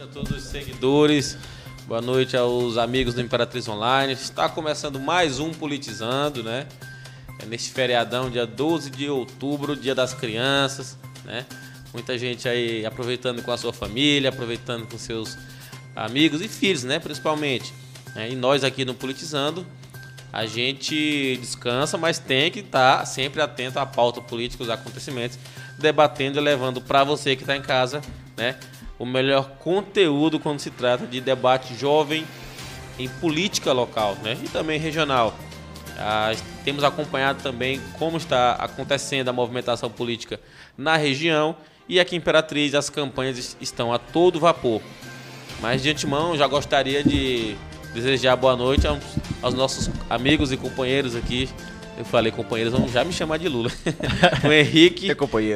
a todos os seguidores. Boa noite aos amigos do Imperatriz Online. Está começando mais um Politizando, né? É neste feriadão, dia 12 de outubro, dia das crianças, né? Muita gente aí aproveitando com a sua família, aproveitando com seus amigos e filhos, né? Principalmente. Né? E nós aqui no Politizando, a gente descansa, mas tem que estar sempre atento à pauta política, os acontecimentos, debatendo e levando para você que está em casa, né? O melhor conteúdo quando se trata de debate jovem em política local né? e também regional. Ah, temos acompanhado também como está acontecendo a movimentação política na região e aqui em Imperatriz as campanhas estão a todo vapor. Mas de antemão já gostaria de desejar boa noite aos, aos nossos amigos e companheiros aqui. Eu falei companheiros, vão já me chamar de Lula. o Henrique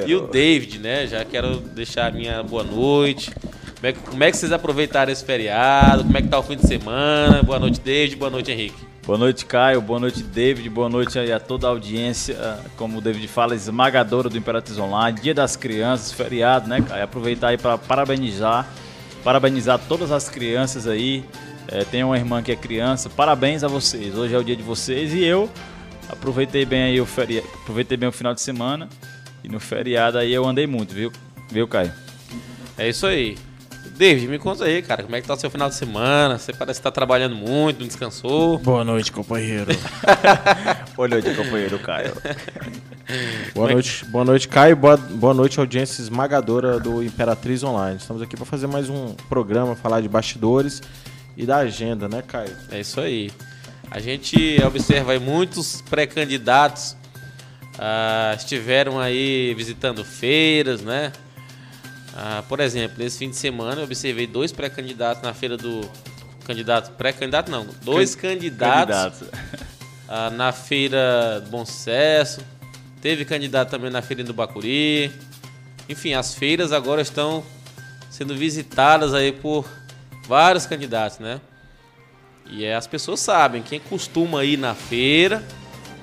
e o David, né? Já quero deixar a minha boa noite. Como é, que, como é que vocês aproveitaram esse feriado? Como é que tá o fim de semana? Boa noite, David. Boa noite, Henrique. Boa noite, Caio. Boa noite, David. Boa noite aí a toda a audiência. Como o David fala, esmagadora do Imperatriz Online. Dia das Crianças, feriado, né, Caio? Aproveitar aí para parabenizar. Parabenizar todas as crianças aí. É, tem uma irmã que é criança. Parabéns a vocês. Hoje é o dia de vocês e eu aproveitei bem aí o feriado, aproveitei bem o final de semana e no feriado aí eu andei muito, viu? Viu, Caio? É isso aí. David, me conta aí, cara, como é que tá o seu final de semana? Você parece que tá trabalhando muito, não descansou. Boa noite, companheiro. boa noite, companheiro Caio. boa noite, boa noite, Caio. Boa, boa noite, audiência esmagadora do Imperatriz Online. Estamos aqui para fazer mais um programa, falar de bastidores e da agenda, né, Caio? É isso aí. A gente observa aí muitos pré-candidatos uh, estiveram aí visitando feiras, né? Uh, por exemplo, nesse fim de semana eu observei dois pré-candidatos na feira do candidato pré-candidato não, dois Can candidatos uh, na feira do Bom Sucesso. Teve candidato também na feira do Bacuri. Enfim, as feiras agora estão sendo visitadas aí por vários candidatos, né? E é, as pessoas sabem quem costuma ir na feira,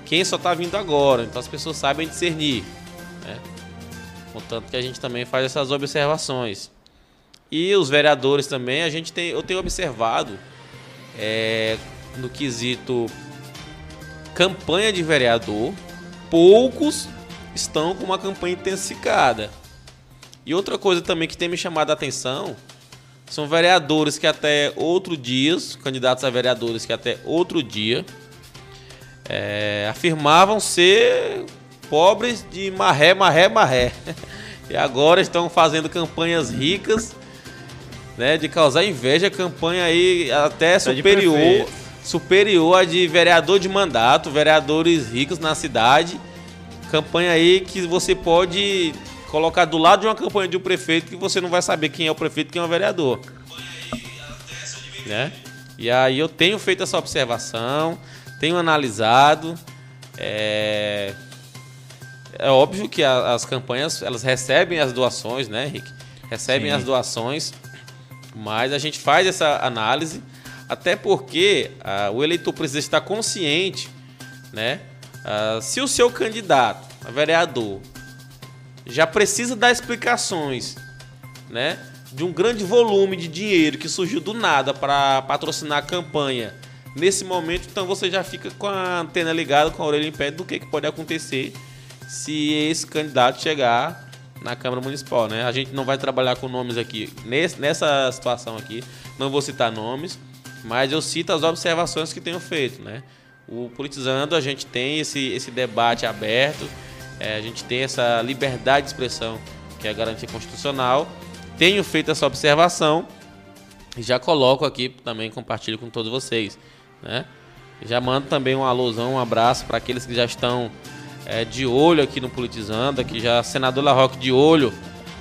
quem só está vindo agora. Então as pessoas sabem discernir. Né? Contanto que a gente também faz essas observações. E os vereadores também, a gente tem, eu tenho observado é, no quesito campanha de vereador, poucos estão com uma campanha intensificada. E outra coisa também que tem me chamado a atenção são vereadores que até outro dia, candidatos a vereadores que até outro dia, é, afirmavam ser pobres de marré, marré, marré. E agora estão fazendo campanhas ricas, né, de causar inveja, campanha aí até superior, superior a de vereador de mandato, vereadores ricos na cidade. Campanha aí que você pode colocar do lado de uma campanha de um prefeito que você não vai saber quem é o prefeito e quem é o vereador. Né? E aí eu tenho feito essa observação, tenho analisado. É, é óbvio que a, as campanhas elas recebem as doações, né, Henrique? Recebem Sim. as doações, mas a gente faz essa análise, até porque a, o eleitor precisa estar consciente, né? A, se o seu candidato a vereador já precisa dar explicações, né? De um grande volume de dinheiro que surgiu do nada para patrocinar a campanha. Nesse momento, então você já fica com a antena ligada, com a orelha em pé do que, que pode acontecer se esse candidato chegar na Câmara Municipal, né? A gente não vai trabalhar com nomes aqui nesse, nessa situação aqui, não vou citar nomes, mas eu cito as observações que tenho feito, né? O Politizando, a gente tem esse, esse debate aberto, é, a gente tem essa liberdade de expressão que é a garantia constitucional. Tenho feito essa observação e já coloco aqui também, compartilho com todos vocês. Né? Já mando também um alusão, um abraço para aqueles que já estão é, de olho aqui no Politizando, aqui já senador Larroque de olho,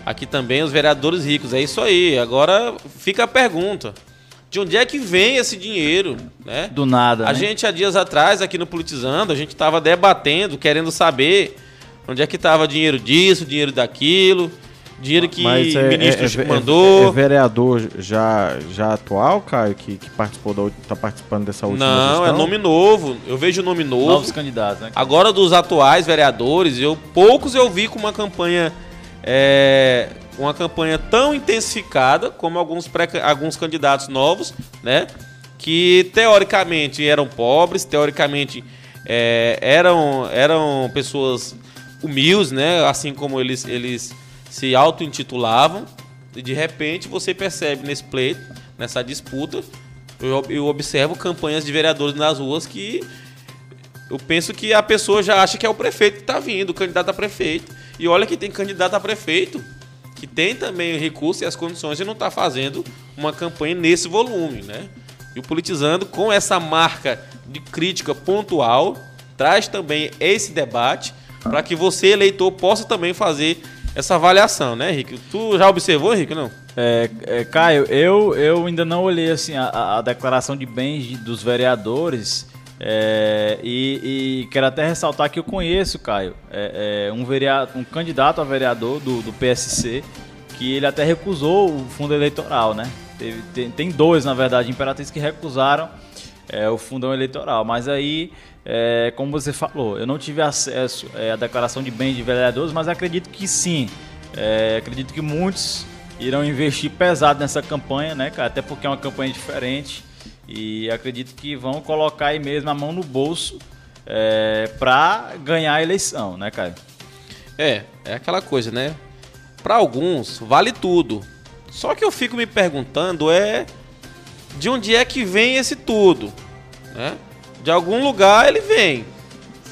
aqui também os vereadores ricos. É isso aí. Agora fica a pergunta. De onde é que vem esse dinheiro? Né? Do nada. A né? gente, há dias atrás, aqui no Politizando, a gente estava debatendo, querendo saber Onde é que estava dinheiro disso, dinheiro daquilo, dinheiro que Mas é, ministro é, é, mandou. É, vereador já, já atual, Caio, que, que participou da tá participando dessa última Não, gestão? é nome novo. Eu vejo nome novo. Novos candidatos, né? Agora dos atuais vereadores, eu poucos eu vi com uma campanha é, uma campanha tão intensificada como alguns, pré, alguns candidatos novos, né? Que teoricamente eram pobres, teoricamente é, eram, eram pessoas humildes, né? Assim como eles, eles se auto-intitulavam. E de repente você percebe nesse pleito, nessa disputa, eu, eu observo campanhas de vereadores nas ruas que eu penso que a pessoa já acha que é o prefeito que está vindo, o candidato a prefeito. E olha que tem candidato a prefeito que tem também o recurso e as condições de não estar tá fazendo uma campanha nesse volume, né? E o Politizando, com essa marca de crítica pontual, traz também esse debate para que você, eleitor, possa também fazer essa avaliação, né, Henrique? Tu já observou, Henrique, não? É, é, Caio, eu, eu ainda não olhei assim a, a declaração de bens de, dos vereadores é, e, e, quero até ressaltar que eu conheço, Caio, é, é um, vereador, um candidato a vereador do, do PSC que ele até recusou o fundo eleitoral, né? Teve, tem, tem, dois, na verdade, Imperatriz que recusaram é, o fundão eleitoral. Mas aí, é, como você falou, eu não tive acesso é, à declaração de bens de vereadores, mas acredito que sim. É, acredito que muitos irão investir pesado nessa campanha, né, cara? Até porque é uma campanha diferente. E acredito que vão colocar aí mesmo a mão no bolso é, para ganhar a eleição, né, cara? É, é aquela coisa, né? Para alguns, vale tudo. Só que eu fico me perguntando é de onde é que vem esse tudo, né? De algum lugar ele vem.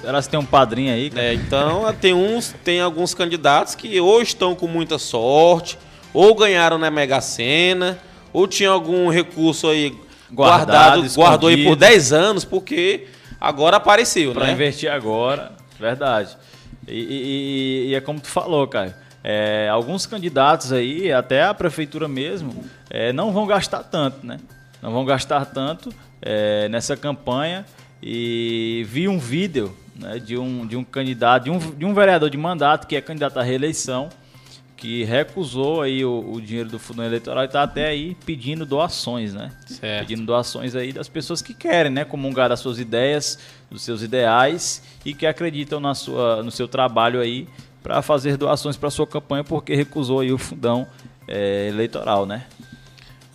Será que tem um padrinho aí? É, então tem uns, tem alguns candidatos que ou estão com muita sorte, ou ganharam na Mega Sena, ou tinha algum recurso aí guardado, guardado guardou aí por 10 anos, porque agora apareceu, pra né? Para investir agora, verdade. E, e, e, é como tu falou, cara. É, alguns candidatos aí, até a prefeitura mesmo, é, não vão gastar tanto, né? Não vão gastar tanto é, nessa campanha. E vi um vídeo né, de, um, de um candidato, de um, de um vereador de mandato que é candidato à reeleição, que recusou aí o, o dinheiro do fundo eleitoral e está até aí pedindo doações, né? Certo. Pedindo doações aí das pessoas que querem, né? Comungar das suas ideias, dos seus ideais e que acreditam na sua, no seu trabalho aí para fazer doações para sua campanha porque recusou aí o fundão é, eleitoral, né?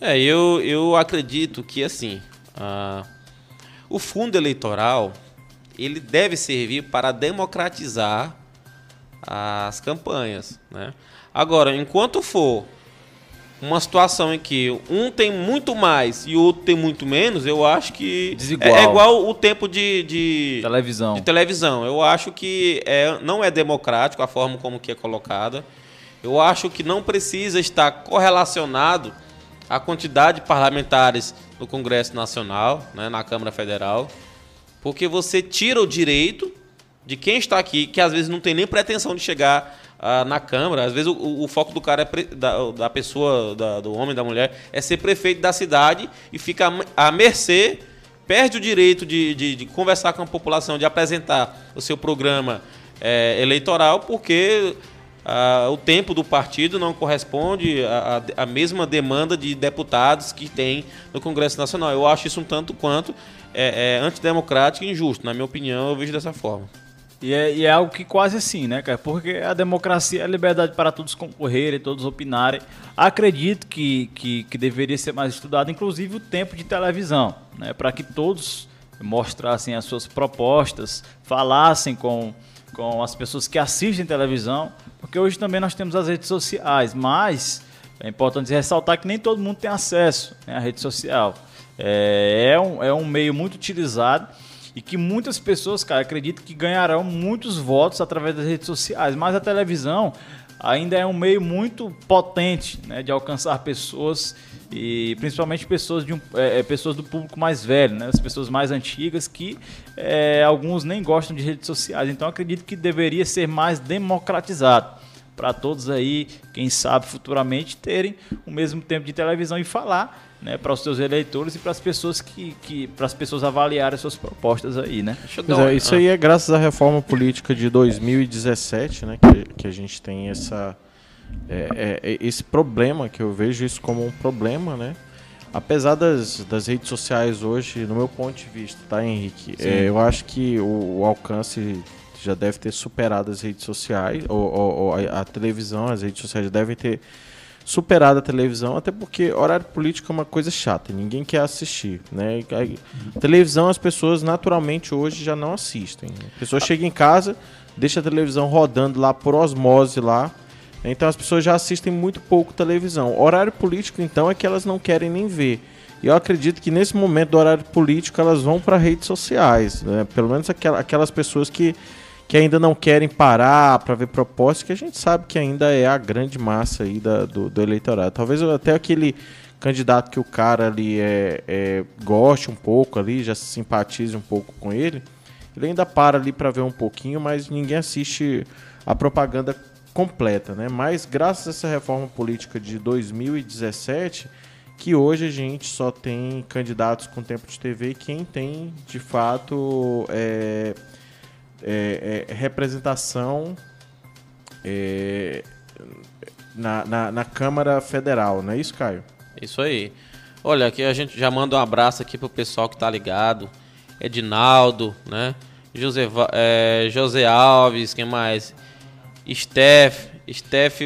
É, eu, eu acredito que assim, o fundo eleitoral ele deve servir para democratizar as campanhas, né? Agora, enquanto for uma situação em que um tem muito mais e o outro tem muito menos, eu acho que Desigual. é, igual o tempo de, de, televisão. de televisão. Eu acho que é, não é democrático a forma como que é colocada. Eu acho que não precisa estar correlacionado à quantidade de parlamentares no Congresso Nacional, né, na Câmara Federal, porque você tira o direito de quem está aqui, que às vezes não tem nem pretensão de chegar ah, na Câmara. Às vezes o, o foco do cara, é pre, da, da, pessoa, da, do homem, da mulher, é ser prefeito da cidade e fica à mercê, perde o direito de, de, de conversar com a população, de apresentar o seu programa é, eleitoral, porque ah, o tempo do partido não corresponde à, à, mesma demanda de deputados que tem no Congresso Nacional. Eu acho isso um tanto quanto é, é antidemocrático e injusto. Na minha opinião, eu vejo dessa forma. E é, e é, algo que quase assim, né, cara? Porque a democracia é a liberdade para todos concorrerem, todos opinarem. Acredito que, que, que deveria ser mais estudado, inclusive o tempo de televisão, né? Para que todos mostrassem as suas propostas, falassem com, com as pessoas que assistem televisão, porque hoje também nós temos as redes sociais, mas é importante ressaltar que nem todo mundo tem acesso né, à rede social. É, é, um, é um meio muito utilizado e que muitas pessoas, cara, acreditam que ganharão muitos votos através das redes sociais, mas a televisão ainda é um meio muito potente né, de alcançar pessoas e principalmente pessoas, de um, é, é, pessoas do público mais velho, né, as pessoas mais antigas que é, alguns nem gostam de redes sociais. Então acredito que deveria ser mais democratizado para todos aí, quem sabe futuramente terem o mesmo tempo de televisão e falar né, para os seus eleitores e para as pessoas que, que para as pessoas avaliarem as suas propostas aí, né? É, isso aí é graças à reforma política de 2017, né, que, que a gente tem essa é, é, é, esse problema que eu vejo isso como um problema, né? Apesar das, das redes sociais hoje, no meu ponto de vista, tá, Henrique? É, eu acho que o, o alcance já deve ter superado as redes sociais, ou, ou, ou a, a, televisão, as redes sociais já devem ter superado a televisão, até porque horário político é uma coisa chata, ninguém quer assistir. Né? A televisão as pessoas naturalmente hoje já não assistem. A pessoa chega em casa, deixa a televisão rodando lá por osmose lá. Então as pessoas já assistem muito pouco televisão. Horário político, então, é que elas não querem nem ver. E eu acredito que nesse momento do horário político elas vão para redes sociais, né? Pelo menos aquelas pessoas que, que ainda não querem parar para ver propostas, que a gente sabe que ainda é a grande massa aí da, do, do eleitorado. Talvez até aquele candidato que o cara ali é, é, goste um pouco ali, já se simpatize um pouco com ele, ele ainda para ali para ver um pouquinho, mas ninguém assiste a propaganda completa, né? Mas graças a essa reforma política de 2017 que hoje a gente só tem candidatos com tempo de TV quem tem, de fato, é, é, é, representação é, na, na, na, Câmara Federal, não é isso, Caio? Isso aí. Olha, aqui a gente já manda um abraço aqui pro pessoal que tá ligado. Edinaldo, né? José, José Alves, quem mais? Steph, Steph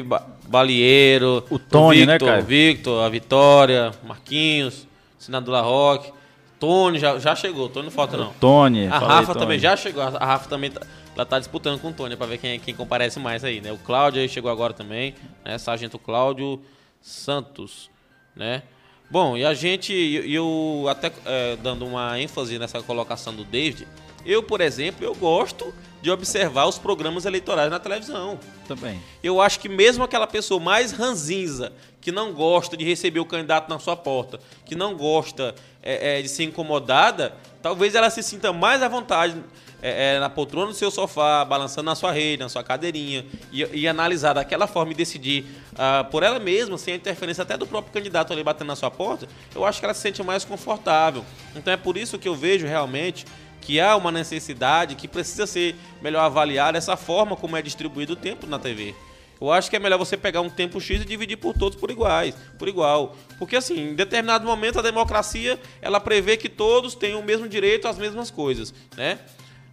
Balieiro, o Tony, o né, Victor, né, cara? Victor, a Vitória, Marquinhos, Senador La Roque. Tony já, já chegou, Tony não falta não. Tony, A Rafa Tony. também já chegou, a Rafa também tá, ela tá disputando com o Tony para ver quem, quem comparece mais aí, né? O Cláudio aí chegou agora também, né? Sargento Cláudio Santos, né? Bom, e a gente, e eu até é, dando uma ênfase nessa colocação do David, eu, por exemplo, eu gosto de observar os programas eleitorais na televisão. Também. Eu acho que mesmo aquela pessoa mais ranzinza, que não gosta de receber o candidato na sua porta, que não gosta é, é, de ser incomodada, talvez ela se sinta mais à vontade é, é na poltrona do seu sofá, balançando na sua rede, na sua cadeirinha, e, e analisar daquela forma e decidir uh, por ela mesma, sem a interferência até do próprio candidato ali batendo na sua porta, eu acho que ela se sente mais confortável. Então é por isso que eu vejo realmente que há uma necessidade que precisa ser melhor avaliada essa forma como é distribuído o tempo na TV. Eu acho que é melhor você pegar um tempo X e dividir por todos por iguais, por igual. Porque assim, em determinado momento a democracia, ela prevê que todos tenham o mesmo direito às mesmas coisas, né?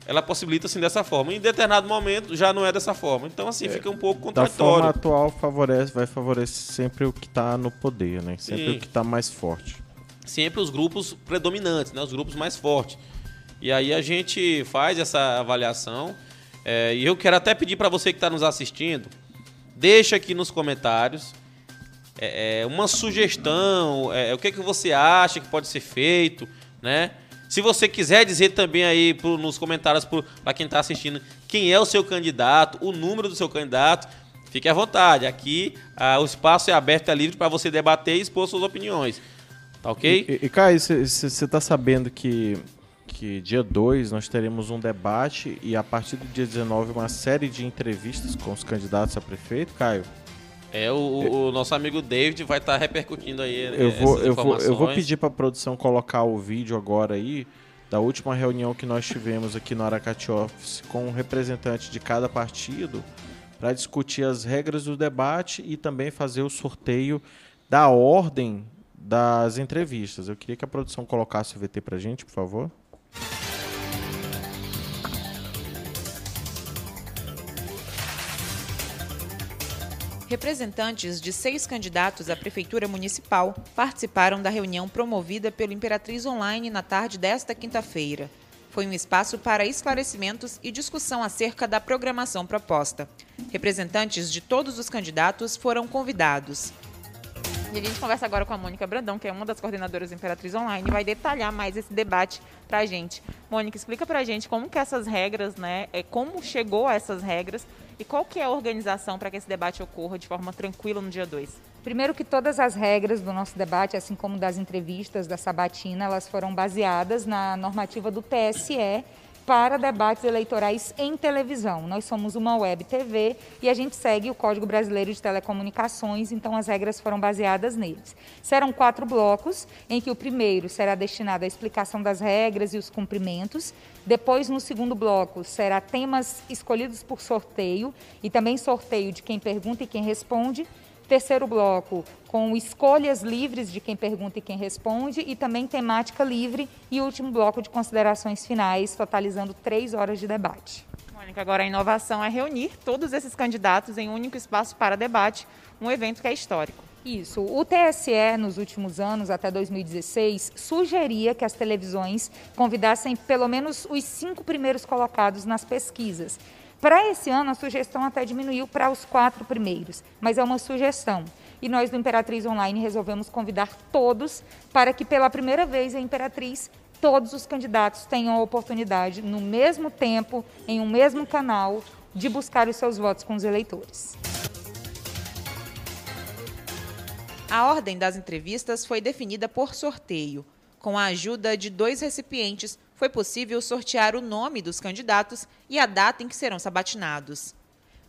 Ela possibilita assim dessa forma. Em determinado momento já não é dessa forma. Então assim, é, fica um pouco contraditório. Da forma atual favorece, vai favorecer sempre o que está no poder, né? Sempre Sim. o que está mais forte. Sempre os grupos predominantes, né? Os grupos mais fortes. E aí a gente faz essa avaliação. É, e eu quero até pedir para você que está nos assistindo, deixa aqui nos comentários é, é uma sugestão, é, o que, que você acha que pode ser feito, né? Se você quiser dizer também aí pro, nos comentários para quem está assistindo quem é o seu candidato, o número do seu candidato, fique à vontade. Aqui ah, o espaço é aberto, é livre para você debater e expor suas opiniões. Tá ok? E, e Caio, você está sabendo que que dia 2 nós teremos um debate e a partir do dia 19 uma série de entrevistas com os candidatos a prefeito, Caio. É, o, o nosso amigo David vai estar tá repercutindo aí eu vou, eu vou, eu vou pedir para a produção colocar o vídeo agora aí da última reunião que nós tivemos aqui no Aracati Office com um representante de cada partido para discutir as regras do debate e também fazer o sorteio da ordem das entrevistas. Eu queria que a produção colocasse o VT para gente, por favor. Representantes de seis candidatos à Prefeitura Municipal participaram da reunião promovida pelo Imperatriz Online na tarde desta quinta-feira. Foi um espaço para esclarecimentos e discussão acerca da programação proposta. Representantes de todos os candidatos foram convidados. E a gente conversa agora com a Mônica Brandão, que é uma das coordenadoras do Imperatriz Online, e vai detalhar mais esse debate para a gente. Mônica, explica para a gente como que essas regras, né, é, como chegou a essas regras e qual que é a organização para que esse debate ocorra de forma tranquila no dia 2? Primeiro que todas as regras do nosso debate, assim como das entrevistas da Sabatina, elas foram baseadas na normativa do TSE para debates eleitorais em televisão. Nós somos uma web TV e a gente segue o Código Brasileiro de Telecomunicações, então as regras foram baseadas neles. Serão quatro blocos, em que o primeiro será destinado à explicação das regras e os cumprimentos. Depois, no segundo bloco, será temas escolhidos por sorteio e também sorteio de quem pergunta e quem responde terceiro bloco com escolhas livres de quem pergunta e quem responde e também temática livre e último bloco de considerações finais, totalizando três horas de debate. Mônica, agora a inovação é reunir todos esses candidatos em um único espaço para debate, um evento que é histórico. Isso. O TSE, nos últimos anos, até 2016, sugeria que as televisões convidassem pelo menos os cinco primeiros colocados nas pesquisas. Para esse ano, a sugestão até diminuiu para os quatro primeiros, mas é uma sugestão. E nós do Imperatriz Online resolvemos convidar todos para que, pela primeira vez, a Imperatriz, todos os candidatos tenham a oportunidade, no mesmo tempo, em um mesmo canal, de buscar os seus votos com os eleitores. A ordem das entrevistas foi definida por sorteio. Com a ajuda de dois recipientes, foi possível sortear o nome dos candidatos e a data em que serão sabatinados.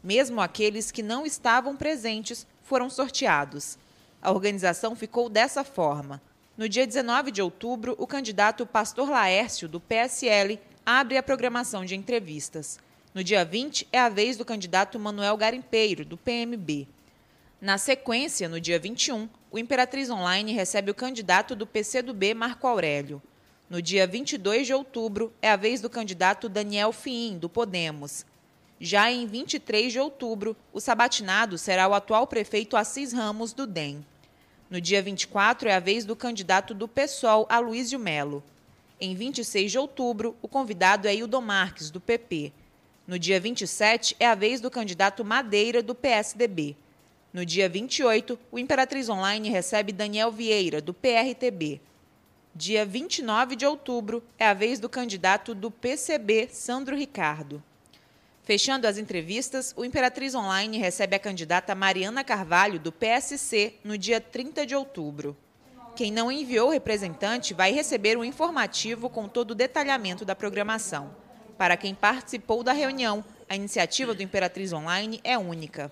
Mesmo aqueles que não estavam presentes foram sorteados. A organização ficou dessa forma. No dia 19 de outubro, o candidato Pastor Laércio, do PSL, abre a programação de entrevistas. No dia 20, é a vez do candidato Manuel Garimpeiro, do PMB. Na sequência, no dia 21, o Imperatriz Online recebe o candidato do PCdoB, Marco Aurélio. No dia 22 de outubro, é a vez do candidato Daniel Fiim, do Podemos. Já em 23 de outubro, o sabatinado será o atual prefeito Assis Ramos, do DEM. No dia 24, é a vez do candidato do PSOL, Aloysio Melo. Em 26 de outubro, o convidado é Hildo Marques, do PP. No dia 27, é a vez do candidato Madeira, do PSDB. No dia 28, o Imperatriz Online recebe Daniel Vieira, do PRTB. Dia 29 de outubro é a vez do candidato do PCB, Sandro Ricardo. Fechando as entrevistas, o Imperatriz Online recebe a candidata Mariana Carvalho, do PSC, no dia 30 de outubro. Quem não enviou representante vai receber um informativo com todo o detalhamento da programação. Para quem participou da reunião, a iniciativa do Imperatriz Online é única.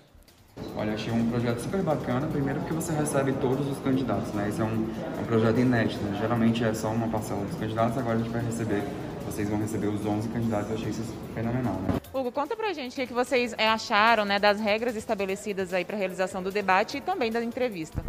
Olha, achei um projeto super bacana, primeiro porque você recebe todos os candidatos, né? Esse é um, é um projeto inédito, né? Geralmente é só uma parcela dos candidatos, agora a gente vai receber, vocês vão receber os 11 candidatos, eu achei isso fenomenal, né? Hugo, conta pra gente o que vocês é, acharam né, das regras estabelecidas aí para a realização do debate e também da entrevista.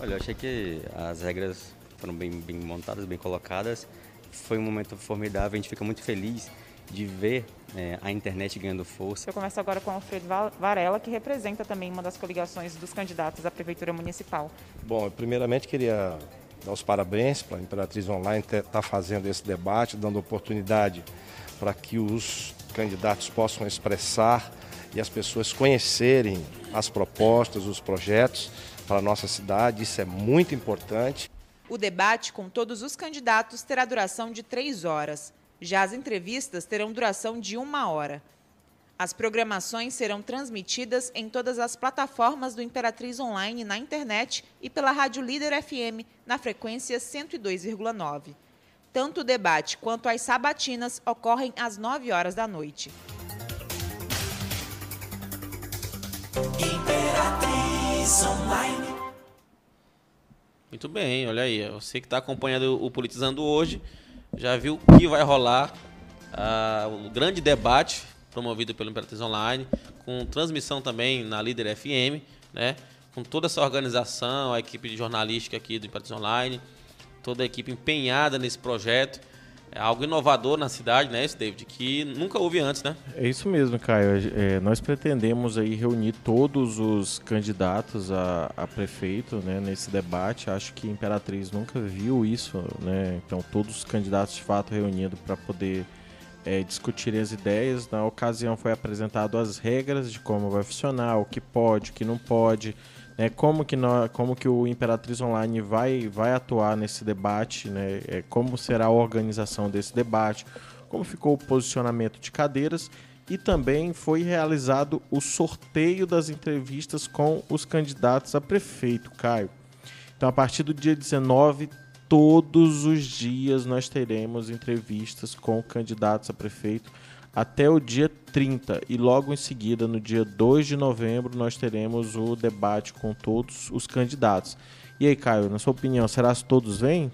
Olha, eu achei que as regras foram bem, bem montadas, bem colocadas. Foi um momento formidável, a gente fica muito feliz de ver é, a internet ganhando força. Eu começo agora com o Alfredo Varela, que representa também uma das coligações dos candidatos à Prefeitura Municipal. Bom, eu primeiramente queria dar os parabéns para a Imperatriz Online estar tá fazendo esse debate, dando oportunidade para que os candidatos possam expressar e as pessoas conhecerem as propostas, os projetos para a nossa cidade. Isso é muito importante. O debate com todos os candidatos terá duração de três horas. Já as entrevistas terão duração de uma hora. As programações serão transmitidas em todas as plataformas do Imperatriz Online na internet e pela Rádio Líder FM na frequência 102,9. Tanto o debate quanto as sabatinas ocorrem às 9 horas da noite. Imperatriz Online. Muito bem, olha aí. Você que está acompanhando o Politizando hoje já viu o que vai rolar. Uh, o grande debate promovido pelo Imperatriz Online, com transmissão também na Líder FM, né? com toda essa organização, a equipe de jornalística aqui do Imperatriz Online, toda a equipe empenhada nesse projeto. É algo inovador na cidade, né, esse David, que nunca houve antes, né? É isso mesmo, Caio. É, nós pretendemos aí reunir todos os candidatos a, a, prefeito, né, nesse debate. Acho que a Imperatriz nunca viu isso, né? Então todos os candidatos de fato reunidos para poder é, as ideias. Na ocasião foi apresentado as regras de como vai funcionar, o que pode, o que não pode né, como, que nós, como que o Imperatriz Online vai, vai atuar nesse debate, né, é, como será a organização desse debate, como ficou o posicionamento de cadeiras e também foi realizado o sorteio das entrevistas com os candidatos a prefeito, Caio. Então, a partir do dia 19, todos os dias nós teremos entrevistas com candidatos a prefeito até o dia 30 e logo em seguida, no dia 2 de novembro, nós teremos o debate com todos os candidatos. E aí, Caio, na sua opinião, será que todos vêm?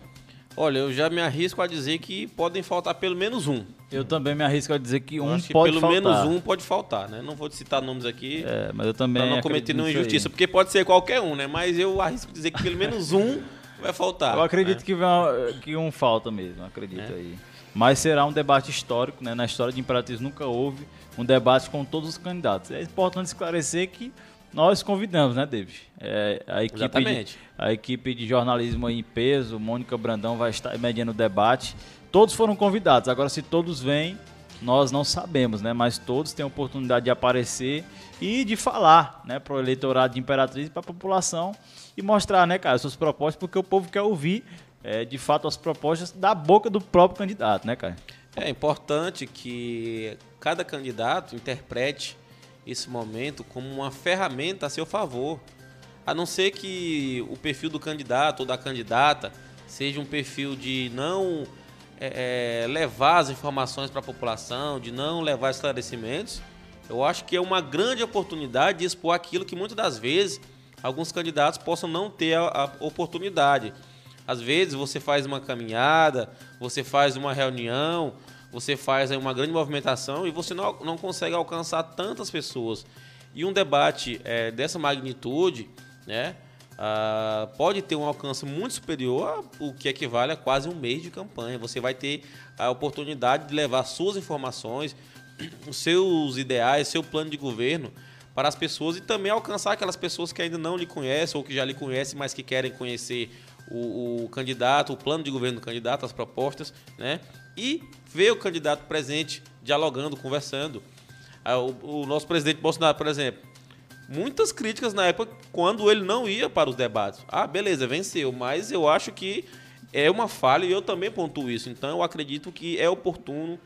Olha, eu já me arrisco a dizer que podem faltar pelo menos um. Eu também me arrisco a dizer que um que pode pelo faltar. menos um pode faltar, né? Não vou citar nomes aqui. É, mas eu também. Pra não cometer nenhuma injustiça, porque pode ser qualquer um, né? Mas eu arrisco a dizer que pelo menos um vai faltar. Eu acredito né? que, vai, que um falta mesmo, acredito é. aí. Mas será um debate histórico, né? Na história de Imperatriz nunca houve um debate com todos os candidatos. É importante esclarecer que nós convidamos, né, David? É, a, equipe Exatamente. De, a equipe de jornalismo em peso, Mônica Brandão vai estar mediando o debate. Todos foram convidados. Agora, se todos vêm, nós não sabemos, né? Mas todos têm a oportunidade de aparecer e de falar, né, para o eleitorado de Imperatriz e para a população e mostrar, né, cara, suas propostas, porque o povo quer ouvir, é, de fato, as propostas da boca do próprio candidato, né, cara? É importante que cada candidato interprete esse momento como uma ferramenta a seu favor. A não ser que o perfil do candidato ou da candidata seja um perfil de não é, é levar as informações para a população, de não levar esclarecimentos, eu acho que é uma grande oportunidade de expor aquilo que muitas das vezes alguns candidatos possam não ter a, a oportunidade. Às vezes você faz uma caminhada, você faz uma reunião, você faz uma grande movimentação e você não, não consegue alcançar tantas pessoas. E um debate é, dessa magnitude, né, uh, pode ter um alcance muito superior ao que equivale a quase um mês de campanha. Você vai ter a oportunidade de levar suas informações, os seus ideais, seu plano de governo para as pessoas e também alcançar aquelas pessoas que ainda não lhe conhecem ou que já lhe conhecem, mas que querem conhecer o, o candidato, o plano de governo do candidato, as propostas, né? e ver o candidato presente, dialogando, conversando. Ah, o, o, nosso presidente Bolsonaro, por exemplo, muitas críticas na época quando ele não ia para os debates. Ah, beleza, venceu, mas eu acho que é uma falha e eu também pontuo isso. Então eu acredito que é oportuno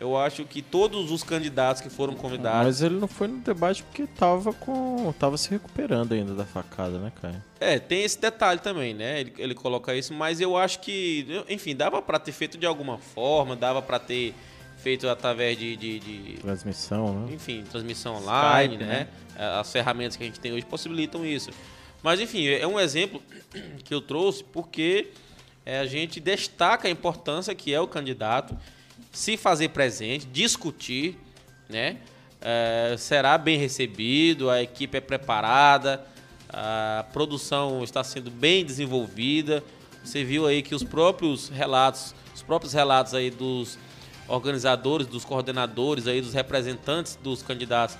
eu acho que todos os candidatos que foram convidados. Mas ele não foi no debate porque tava com. tava se recuperando ainda da facada, né, Caio? É, tem esse detalhe também, né? Ele, ele coloca isso, mas eu acho que, enfim, dava para ter feito de alguma forma, dava para ter feito através de, de, de, Transmissão, né? Enfim, transmissão online, Skype, né? né? As ferramentas que a gente tem hoje possibilitam isso. Mas, enfim, é um exemplo que eu trouxe porque é, a gente destaca a importância que é o candidato se fazer presente, discutir, né? É, será bem recebido, a equipe é preparada, a produção está sendo bem desenvolvida. Você viu aí que os próprios relatos, os próprios relatos aí dos organizadores, dos coordenadores aí, dos representantes dos candidatos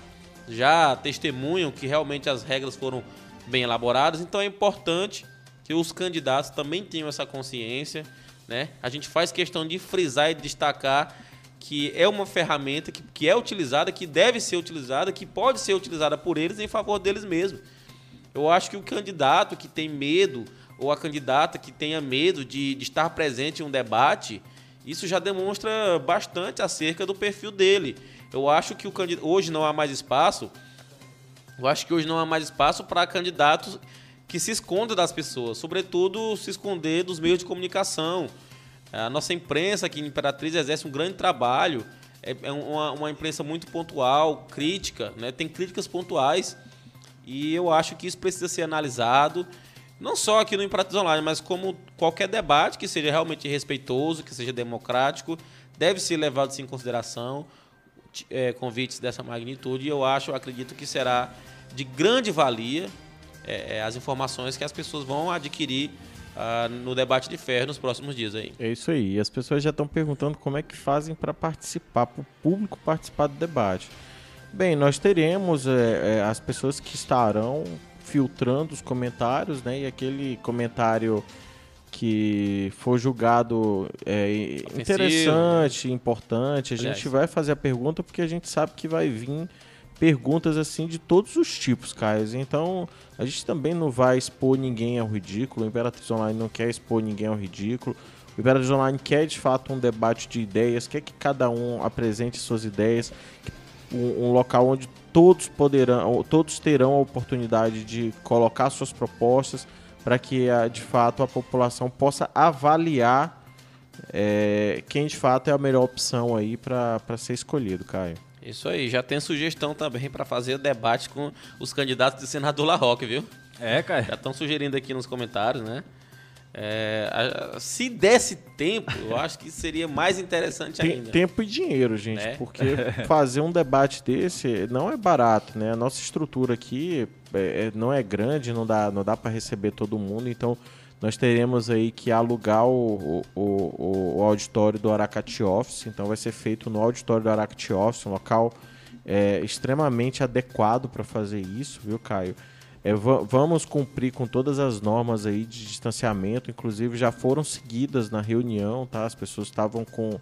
já testemunham que realmente as regras foram bem elaboradas. Então é importante que os candidatos também tenham essa consciência né? A gente faz questão de frisar e destacar que é uma ferramenta que, que é utilizada, que deve ser utilizada, que pode ser utilizada por eles em favor deles mesmos. Eu acho que o candidato que tem medo, ou a candidata que tenha medo de, de estar presente em um debate, isso já demonstra bastante acerca do perfil dele. Eu acho que o hoje não há mais espaço. Eu acho que hoje não há mais espaço para candidatos que se esconda das pessoas, sobretudo se esconder dos meios de comunicação. A nossa imprensa aqui em Imperatriz exerce um grande trabalho, é, é uma, uma imprensa muito pontual, crítica, né? tem críticas pontuais e eu acho que isso precisa ser analisado, não só aqui no Imperatriz Online, mas como qualquer debate que seja realmente respeitoso, que seja democrático, deve ser levado em consideração é, convites dessa magnitude e eu acho, acredito que será de grande valia é, é, as informações que as pessoas vão adquirir uh, no debate de ferro nos próximos dias aí. É isso aí. E as pessoas já estão perguntando como é que fazem para participar, para o público participar do debate. Bem, nós teremos é, é, as pessoas que estarão filtrando os comentários, né? E aquele comentário que for julgado é, interessante, importante, a Aliás. gente vai fazer a pergunta porque a gente sabe que vai vir perguntas assim de todos os tipos, Caio. Então, a gente também não vai expor ninguém ao ridículo. O Imperatriz Online não quer expor ninguém ao ridículo. O Imperatriz Online quer de fato um debate de ideias, quer que cada um apresente suas ideias, um, um local onde todos poderão, todos terão a oportunidade de colocar suas propostas para que de fato a população possa avaliar é, quem de fato é a melhor opção aí para ser escolhido, Caio. Isso aí, já tem sugestão também para fazer debate com os candidatos de senador La Roque, viu? É, cara. Já estão sugerindo aqui nos comentários, né? É, a, se desse tempo, eu acho que seria mais interessante Tem, ainda. Tempo e dinheiro, gente, né? porque fazer um debate desse não é barato, né? A nossa estrutura aqui é, é não é grande, não dá, não dá para receber todo mundo, então nós teremos aí que alugar o, o, o, o auditório do Aracati Office, então vai ser feito no auditório do Aracati Office, um local é, extremamente adequado para fazer isso, viu, Caio? É, vamos cumprir com todas as normas aí de distanciamento, inclusive já foram seguidas na reunião, tá? As pessoas estavam com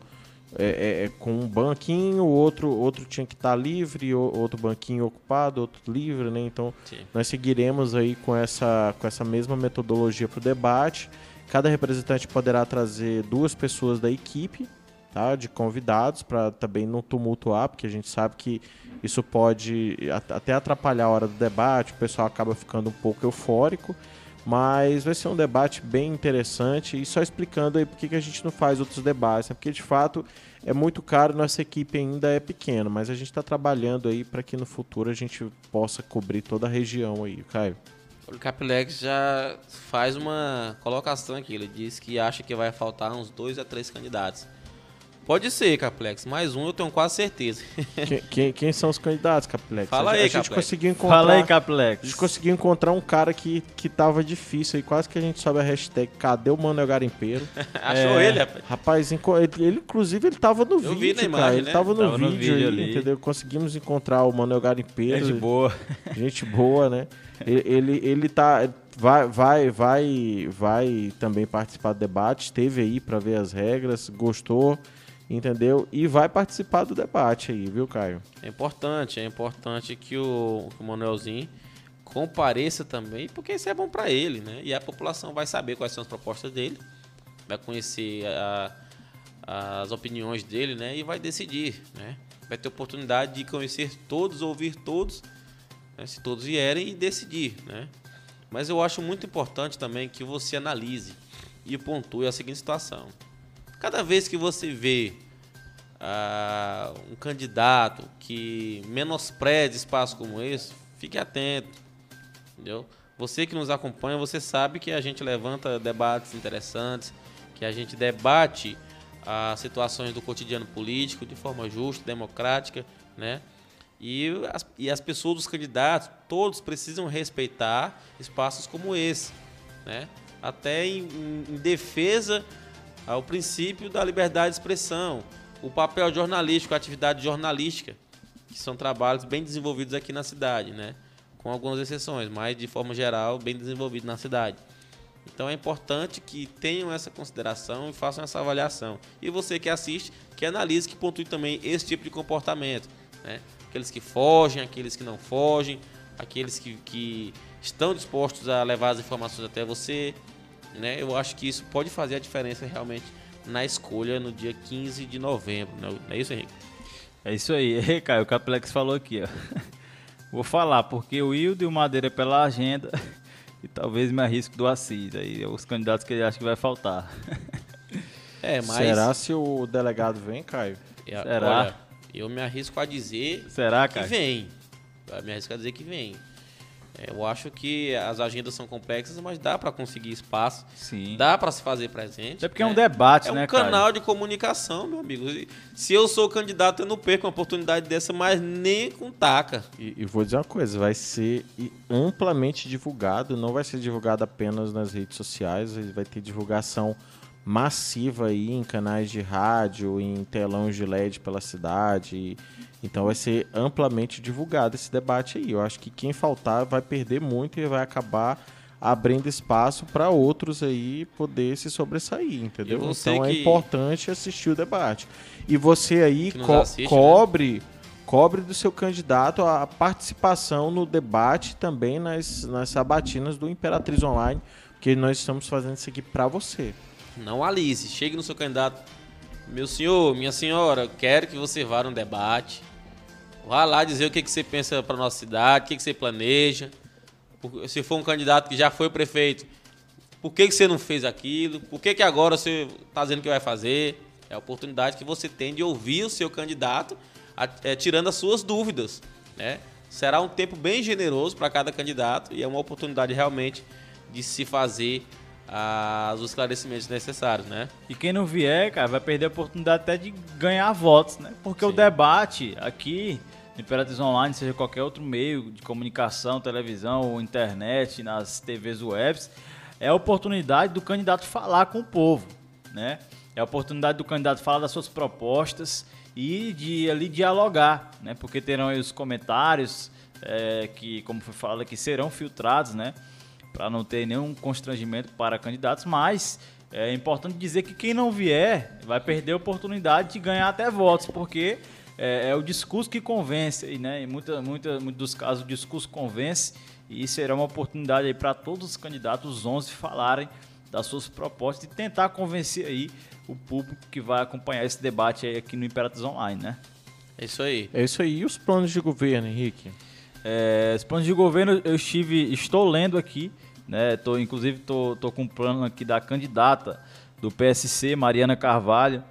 é, é, é, com um banquinho, outro, outro tinha que estar tá livre, outro banquinho ocupado, outro livre, né? Então Sim. nós seguiremos aí com essa, com essa mesma metodologia para o debate. Cada representante poderá trazer duas pessoas da equipe, tá? De convidados para também não tumultuar, porque a gente sabe que isso pode até atrapalhar a hora do debate, o pessoal acaba ficando um pouco eufórico. Mas vai ser um debate bem interessante e só explicando aí por que a gente não faz outros debates, né? porque de fato é muito caro, nossa equipe ainda é pequena, mas a gente está trabalhando aí para que no futuro a gente possa cobrir toda a região aí, Caio. O Capilex já faz uma colocação aqui, ele diz que acha que vai faltar uns dois a três candidatos. Pode ser, Caplex. Mais um eu tenho quase certeza. Quem, quem, quem são os candidatos, Caplex? Fala aí, A gente Caplex. conseguiu encontrar. Fala aí, Caplex. A gente conseguiu encontrar um cara que, que tava difícil aí. Quase que a gente sobe a hashtag Cadê o Manuel Garimpeiro? Achou é, ele, rapaz? Rapaz, ele, ele, inclusive ele tava no eu vídeo, vi na imagem, cara. Né? Ele tava no tava vídeo, no vídeo aí, entendeu? Conseguimos encontrar o Manuel Garimpeiro. Gente boa. Gente boa, né? Ele, ele, ele tá. Vai, vai, vai, vai também participar do debate. Esteve aí para ver as regras, gostou entendeu? E vai participar do debate aí, viu, Caio? É importante, é importante que o, que o Manuelzinho compareça também, porque isso é bom para ele, né? E a população vai saber quais são as propostas dele, vai conhecer a, as opiniões dele, né? E vai decidir, né? Vai ter oportunidade de conhecer todos, ouvir todos, né? se todos vierem e decidir, né? Mas eu acho muito importante também que você analise e pontue a seguinte situação. Cada vez que você vê uh, um candidato que menospreze espaço como esse, fique atento. Entendeu? Você que nos acompanha, você sabe que a gente levanta debates interessantes, que a gente debate as situações do cotidiano político de forma justa, democrática, né? E as, e as pessoas, os candidatos, todos precisam respeitar espaços como esse, né? Até em, em defesa ao princípio da liberdade de expressão, o papel jornalístico, a atividade jornalística, que são trabalhos bem desenvolvidos aqui na cidade, né? Com algumas exceções, mas de forma geral bem desenvolvido na cidade. Então é importante que tenham essa consideração e façam essa avaliação. E você que assiste, que analise, que pontue também esse tipo de comportamento. Né? Aqueles que fogem, aqueles que não fogem, aqueles que, que estão dispostos a levar as informações até você, né? Eu acho que isso pode fazer a diferença realmente na escolha no dia 15 de novembro, não é isso, Henrique? É isso aí, Caio, o Caplex falou aqui, ó. Vou falar, porque o Hildo e o Madeira é pela agenda e talvez me arrisque do Assis, aí os candidatos que ele acha que vai faltar. É, mas... Será se o delegado vem, Caio? É, Será? Olha, eu me arrisco a dizer Será, que vem. Eu me arrisco a dizer que vem. É, eu acho que as agendas são complexas, mas dá para conseguir espaço. Sim. Dá para se fazer presente. É porque né? é um debate, é né, um canal cara? de comunicação, meu amigo. Se eu sou candidato, eu não perco uma oportunidade dessa, mas nem com taca. E, e vou dizer uma coisa, vai ser amplamente divulgado, não vai ser divulgado apenas nas redes sociais, vai ter divulgação massiva aí em canais de rádio, em telões de LED pela cidade. Então vai ser amplamente divulgado esse debate aí. Eu acho que quem faltar vai perder muito e vai acabar abrindo espaço para outros aí poder se sobressair, entendeu? Então é que... é importante assistir o debate. E você aí co assiste, né? cobre né? cobre do seu candidato a participação no debate também nas, nas sabatinas do Imperatriz Online, porque nós estamos fazendo isso aqui para você. Não alise, chegue no seu candidato. Meu senhor, minha senhora, quero que você vá no debate. Vá lá dizer o que, que você pensa para nossa cidade, o que, que você planeja. Se for um candidato que já foi prefeito, por que, que você não fez aquilo? Por que, que agora você está dizendo que vai fazer? É a oportunidade que você tem de ouvir o seu candidato, é, tirando as suas dúvidas. Né? Será um tempo bem generoso para cada candidato e é uma oportunidade realmente de se fazer as, os esclarecimentos necessários, né? E quem não vier, cara, vai perder a oportunidade até de ganhar votos, né? Porque Sim. o debate aqui, Imperatriz Online, seja qualquer outro meio de comunicação, televisão ou internet, nas TVs webs, é a oportunidade do candidato falar com o povo, né? É a oportunidade do candidato falar das suas propostas e de ali dialogar, né? Porque terão aí os comentários é, que, como foi falado aqui, serão filtrados, né? Para não ter nenhum constrangimento para candidatos, mas é importante dizer que quem não vier vai perder a oportunidade de ganhar até votos, porque é, é o discurso que convence, né? Em muita, muita, muitos dos casos o discurso convence e será uma oportunidade aí para todos os candidatos, os 11, falarem das suas propostas e tentar convencer aí o público que vai acompanhar esse debate aí aqui no Imperatriz Online, né? É isso aí. É isso aí. E os planos de governo, Henrique? É, os planos de governo eu estive, estou lendo aqui, né? Tô, inclusive tô, tô com um plano aqui da candidata do PSC, Mariana Carvalho.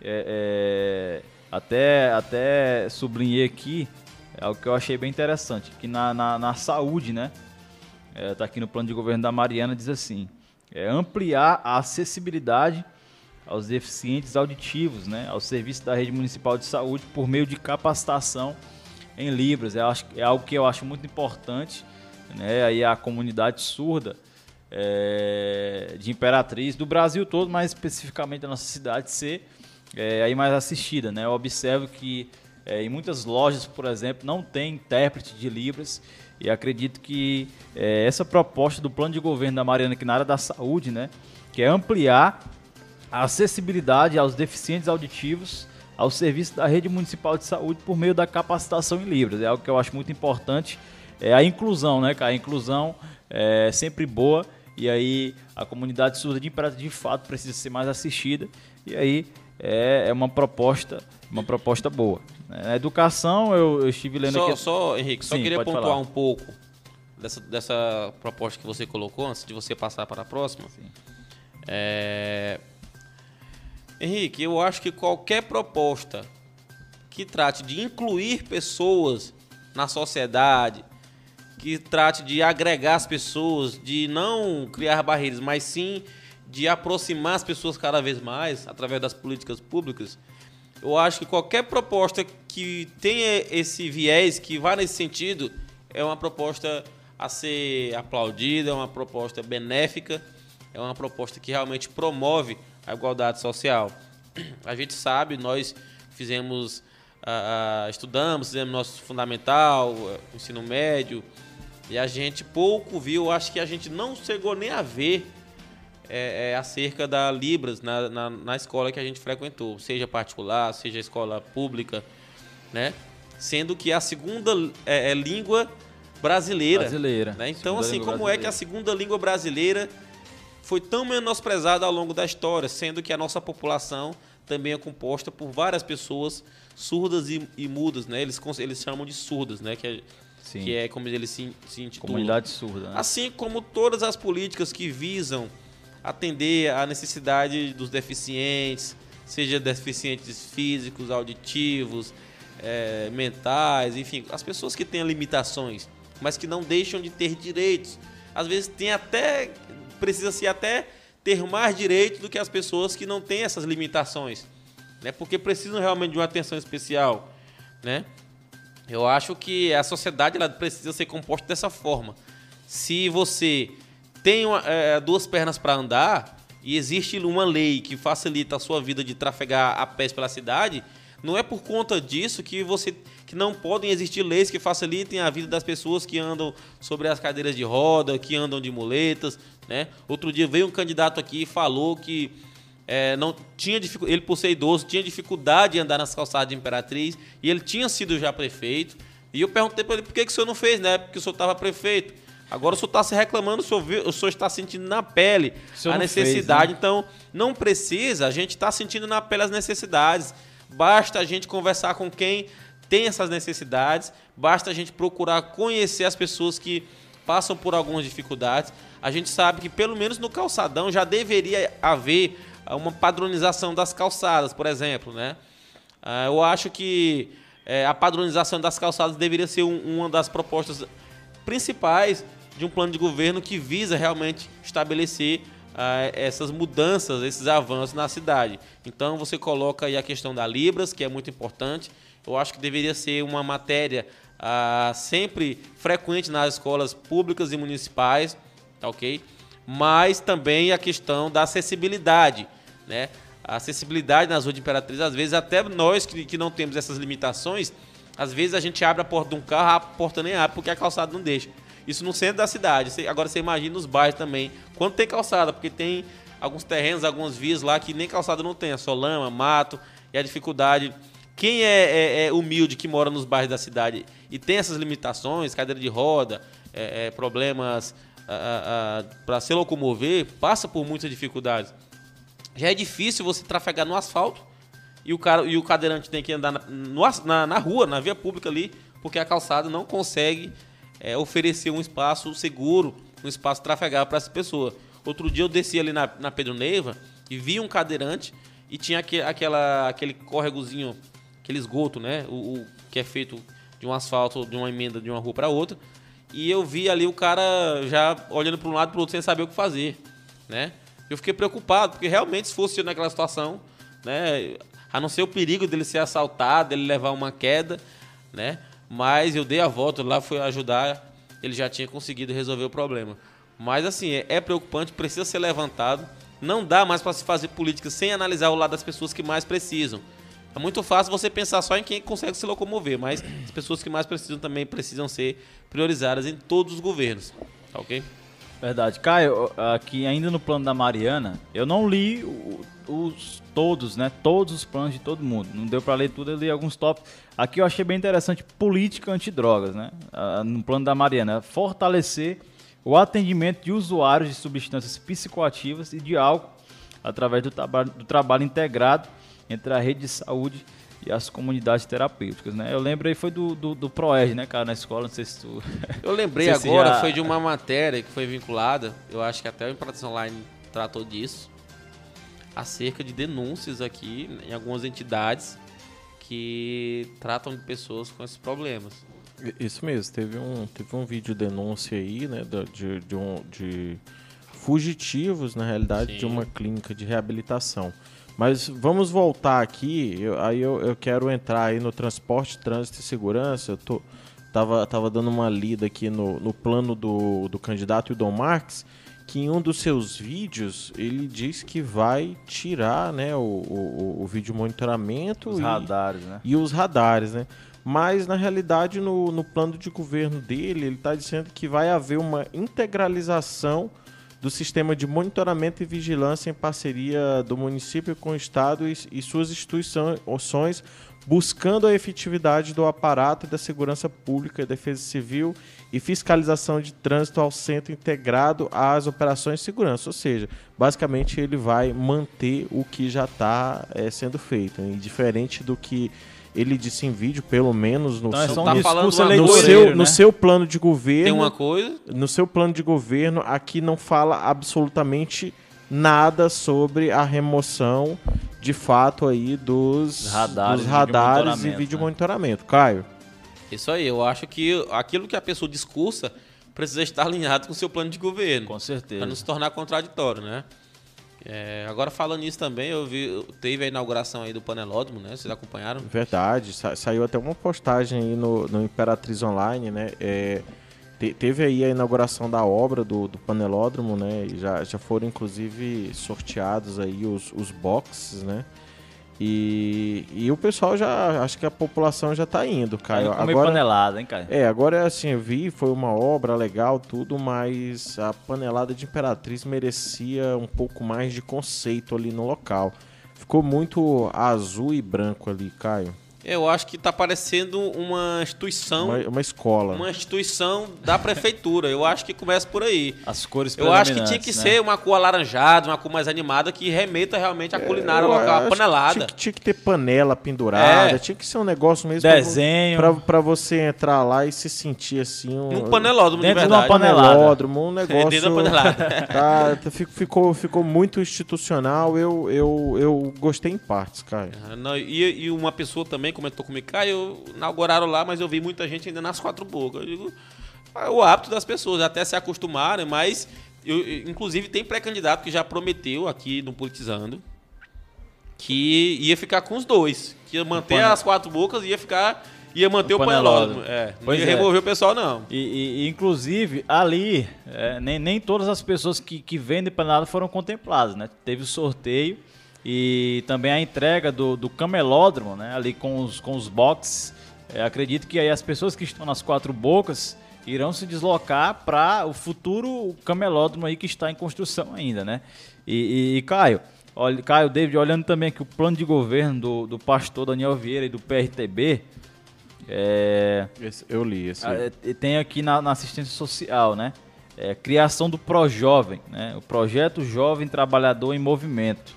É, é, até, até sublinhei aqui é o que eu achei bem interessante, que na, na, na saúde, né? Está é, aqui no plano de governo da Mariana, diz assim: é ampliar a acessibilidade aos deficientes auditivos, né? Ao serviço da rede municipal de saúde por meio de capacitação em Libras. É, é algo que eu acho muito importante, né? Aí a comunidade surda é, de Imperatriz, do Brasil todo, mas especificamente da nossa cidade, ser é, aí mais assistida, né? Eu observo que é, em muitas lojas, por exemplo, não tem intérprete de Libras e acredito que é, essa proposta do plano de governo da Mariana aqui na área da saúde, né, que é ampliar a acessibilidade aos deficientes auditivos ao serviço da rede municipal de saúde por meio da capacitação em Libras. É algo que eu acho muito importante. É a inclusão, né, cara? A inclusão é sempre boa e aí a comunidade surda de Imperatriz de fato precisa ser mais assistida e aí é, é uma proposta, uma proposta boa. Na educação, eu, eu estive lendo só, aqui. Só, Henrique, só Sim, queria pontuar falar. um pouco dessa, dessa proposta que você colocou antes de você passar para a próxima. Sim. É... Henrique, eu acho que qualquer proposta que trate de incluir pessoas na sociedade, que trate de agregar as pessoas, de não criar barreiras, mas sim de aproximar as pessoas cada vez mais através das políticas públicas, eu acho que qualquer proposta que tenha esse viés, que vá nesse sentido, é uma proposta a ser aplaudida, é uma proposta benéfica, é uma proposta que realmente promove a igualdade social. A gente sabe, nós fizemos, uh, estudamos, fizemos nosso fundamental, ensino médio, e a gente pouco viu, acho que a gente não chegou nem a ver é, é, acerca da Libras na, na, na, escola que a gente frequentou, seja particular, seja escola pública, né? Sendo que a segunda é, é língua brasileira. Brasileira. Né? Então, segunda assim, como brasileira. é que a segunda língua brasileira foi tão menosprezada ao longo da história, sendo que a nossa população também é composta por várias pessoas surdas e, e mudas, né? Eles, eles chamam de surdas, né? Que é, que é como eles se, se intitulam. Comunidade surda. Né? Assim como todas as políticas que visam atender à necessidade dos deficientes, seja deficientes físicos, auditivos, é, mentais, enfim, as pessoas que têm limitações, mas que não deixam de ter direitos. Às vezes tem até precisa-se até ter mais direitos do que as pessoas que não têm essas limitações, né? Porque precisam realmente de uma atenção especial, né? Eu acho que a sociedade ela precisa ser composta dessa forma. Se você tem uma, é, duas pernas para andar e existe uma lei que facilita a sua vida de trafegar a pés pela cidade, não é por conta disso que você que não podem existir leis que facilitem a vida das pessoas que andam sobre as cadeiras de roda, que andam de muletas, né? Outro dia veio um candidato aqui e falou que é, não tinha ele por ser idoso tinha dificuldade em andar nas calçadas de Imperatriz e ele tinha sido já prefeito. E eu perguntei para ele por que, que o senhor não fez, né? Porque o senhor estava prefeito. Agora o senhor está se reclamando, o senhor, viu, o senhor está sentindo na pele a necessidade. Fez, né? Então, não precisa, a gente está sentindo na pele as necessidades. Basta a gente conversar com quem tem essas necessidades, basta a gente procurar conhecer as pessoas que passam por algumas dificuldades. A gente sabe que, pelo menos no calçadão, já deveria haver uma padronização das calçadas, por exemplo. Né? Ah, eu acho que eh, a padronização das calçadas deveria ser uma das propostas principais de um plano de governo que visa realmente estabelecer uh, essas mudanças, esses avanços na cidade. Então você coloca aí a questão da Libras, que é muito importante. Eu acho que deveria ser uma matéria uh, sempre frequente nas escolas públicas e municipais, tá ok? mas também a questão da acessibilidade, né? A acessibilidade nas ruas de Imperatriz, às vezes até nós que, que não temos essas limitações, às vezes a gente abre a porta de um carro, a porta nem abre porque a calçada não deixa. Isso no centro da cidade. Agora você imagina nos bairros também. Quando tem calçada, porque tem alguns terrenos, algumas vias lá que nem calçada não tem, é só lama, mato e a dificuldade. Quem é, é, é humilde que mora nos bairros da cidade e tem essas limitações, cadeira de roda, é, é problemas para se locomover, passa por muitas dificuldades. Já é difícil você trafegar no asfalto e o, cara, e o cadeirante tem que andar na, na, na rua, na via pública ali, porque a calçada não consegue é, oferecer um espaço seguro, um espaço trafegável para essa pessoa. Outro dia eu desci ali na, na Pedro Neiva e vi um cadeirante e tinha aquele, aquela, aquele córregozinho, aquele esgoto, né? O, o, que é feito de um asfalto, de uma emenda de uma rua para outra. E eu vi ali o cara já olhando para um lado e para outro sem saber o que fazer, né? Eu fiquei preocupado, porque realmente se fosse eu naquela situação, né? A não ser o perigo dele ser assaltado, dele levar uma queda, né? Mas eu dei a volta lá, fui ajudar, ele já tinha conseguido resolver o problema. Mas assim, é, é preocupante, precisa ser levantado. Não dá mais para se fazer política sem analisar o lado das pessoas que mais precisam. É muito fácil você pensar só em quem consegue se locomover, mas as pessoas que mais precisam também precisam ser priorizadas em todos os governos. Tá ok? Verdade. Caio, aqui ainda no plano da Mariana, eu não li os todos, né? Todos os planos de todo mundo. Não deu para ler tudo, eu li alguns tópicos. Aqui eu achei bem interessante política antidrogas, né? No plano da Mariana, fortalecer o atendimento de usuários de substâncias psicoativas e de álcool através do, do trabalho integrado entre a rede de saúde e as comunidades terapêuticas, né? Eu lembro aí foi do, do, do Proerd, né, cara, na escola, não sei se tu... Eu lembrei agora, já... foi de uma matéria que foi vinculada, eu acho que até o Imperatriz Online tratou disso, acerca de denúncias aqui em algumas entidades que tratam de pessoas com esses problemas. Isso mesmo, teve um, teve um vídeo denúncia aí, né, de, de, um, de fugitivos, na realidade, Sim. de uma clínica de reabilitação. Mas vamos voltar aqui, eu, aí eu, eu quero entrar aí no transporte, trânsito e segurança. Eu tô, tava, tava dando uma lida aqui no, no plano do, do candidato Dom Marques, que em um dos seus vídeos ele diz que vai tirar né, o, o, o vídeo monitoramento os e, radares, né? e os radares, né? Mas na realidade no, no plano de governo dele ele está dizendo que vai haver uma integralização do sistema de monitoramento e vigilância em parceria do município com o Estado e, e suas instituições, buscando a efetividade do aparato da segurança pública, defesa civil e fiscalização de trânsito ao centro integrado às operações de segurança. Ou seja, basicamente ele vai manter o que já está é, sendo feito, hein? diferente do que ele disse em vídeo, pelo menos no, então é seu, tá no, seu, né? no seu plano de governo. Tem uma coisa. No seu plano de governo, aqui não fala absolutamente nada sobre a remoção de fato aí dos radares, dos radares e vídeo monitoramento. Né? Caio. Isso aí, eu acho que aquilo que a pessoa discursa precisa estar alinhado com o seu plano de governo. Com certeza. Para não se tornar contraditório, né? É, agora falando nisso também, eu vi, teve a inauguração aí do panelódromo, né? Vocês acompanharam? Verdade, sa saiu até uma postagem aí no, no Imperatriz Online, né? É, te teve aí a inauguração da obra do, do panelódromo, né? E já, já foram inclusive sorteados aí os, os boxes, né? E, e o pessoal já. Acho que a população já tá indo, Caio. Tá agora, panelada, hein, Caio? É, agora assim, eu vi, foi uma obra legal, tudo, mas a panelada de Imperatriz merecia um pouco mais de conceito ali no local. Ficou muito azul e branco ali, Caio. Eu acho que está parecendo uma instituição. Uma, uma, escola. Uma instituição da prefeitura. Eu acho que começa por aí. As cores Eu acho que tinha que né? ser uma cor alaranjada, uma cor mais animada, que remeta realmente à culinária é, local, a panelada. Tinha que, tinha que, ter panela pendurada, é. tinha que ser um negócio mesmo. Desenho. Pra, você entrar lá e se sentir assim. Um, um panelódromo, dentro de, de uma panelada. Um negócio. dentro da panelada. Tá, ficou, ficou muito institucional. Eu, eu, eu gostei em partes, cara. Ah, e, e uma pessoa também comentou comigo, cara, eu inauguraram lá, mas eu vi muita gente ainda nas quatro bocas. Eu digo, é o hábito das pessoas, até se acostumarem, mas eu, inclusive tem pré-candidato que já prometeu aqui no Politizando que ia ficar com os dois, que ia manter as quatro bocas e ia ficar ia manter o, O panelódromo. É, não Pois ia é. remover o pessoal, não. E, e- e, inclusive, ali, é, nem, nem todas as pessoas que, que vendem panelada foram contempladas, né? Teve o sorteio e também a entrega do, do camelódromo, né? Ali com os, com os boxes. É, acredito que aí as pessoas que estão nas quatro bocas irão se deslocar para o futuro camelódromo aí que está em construção ainda, né? E, e- e, Caio, olha, Caio, David, olhando também aqui o plano de governo do, do pastor Daniel Vieira e do PRTB, é, Esse- eu li esse. tem aqui na, na assistência social, né? É, criação do ProJovem, né? O Projeto Jovem Trabalhador em Movimento.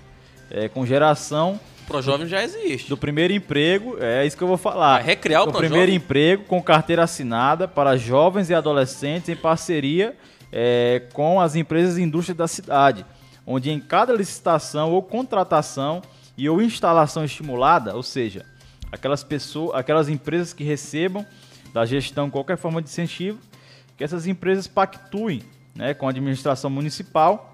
É, com geração ProJovem já existe. do primeiro emprego, é isso que eu vou falar. Vai recriar o do ProJovem? primeiro emprego com carteira assinada para jovens e adolescentes em parceria é, com as empresas e indústrias da cidade, onde em cada licitação ou contratação e ou instalação estimulada, ou seja, aquelas pessoas, aquelas empresas que recebam da gestão qualquer forma de incentivo, que essas empresas pactuem né, com a administração municipal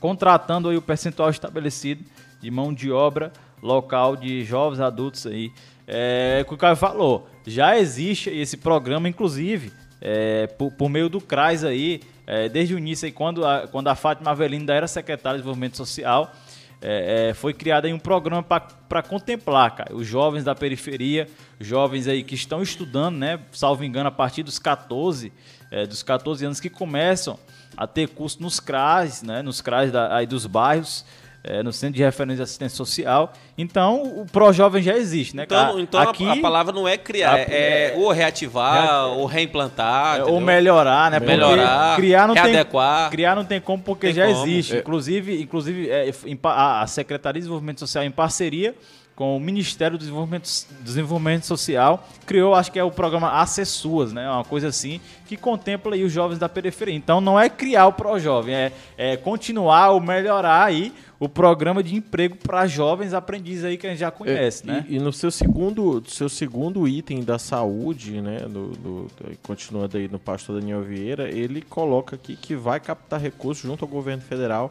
contratando aí o percentual estabelecido de mão de obra local de jovens adultos aí. É, que o Caio falou, já existe esse programa, inclusive, é, por, por meio do CRAS aí, é, desde o início aí, quando a, quando a Fátima Avelino ainda era secretária de Desenvolvimento Social, é, é, foi criado aí um programa para contemplar, cara, os jovens da periferia, jovens aí que estão estudando, né, salvo engano, a partir dos 14, é, dos 14 anos que começam a ter curso nos CRAs, né, nos CRAs da, aí dos bairros, é, no Centro de Referência de Assistência Social. Então, o ProJovem já existe, né, Então, então a- Aqui, a, palavra não é criar, a- é, é- ou reativar, ou reimplantar. é, ou melhorar, né? Porque Melhorar, criar não tem, readequar. criar não tem como porque Tem já como. existe. É. Inclusive, inclusive é, a a Secretaria de Desenvolvimento Social, em parceria com o Ministério do Desenvolvimento, Desenvolvimento Social, criou, acho que é o programa Acessuas, né? Uma coisa assim, que contempla aí os jovens da periferia. Então, não é criar o ProJovem, é, é continuar ou melhorar aí o programa de emprego para jovens aprendizes aí que a gente já conhece, É, né? E, e no seu segundo, seu segundo item da saúde, né, do, do- do- continuando aí no pastor Daniel Vieira, ele coloca aqui que vai captar recursos junto ao governo federal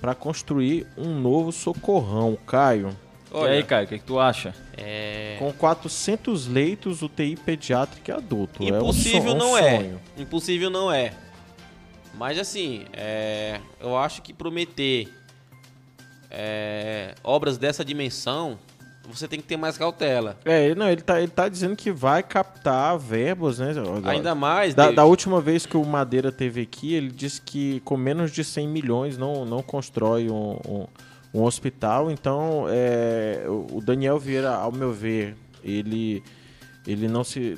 para construir um novo socorrão, Caio. E aí, Caio, o que, que tu acha? é, Com 400 leitos UTI pediátrico e adulto. impossível é um, um não é. sonho. Impossível não é. Mas assim, é, eu acho que prometer é, obras dessa dimensão, você tem que ter mais cautela. É, ele- não, ele tá, ele tá dizendo que vai captar verbas, né? Ainda mais. Da, da última vez que o Madeira teve aqui, ele disse que com menos de 100 milhões não, não constrói um, um, um hospital. Então, é, o o Daniel Vieira, ao meu ver, ele, ele não se.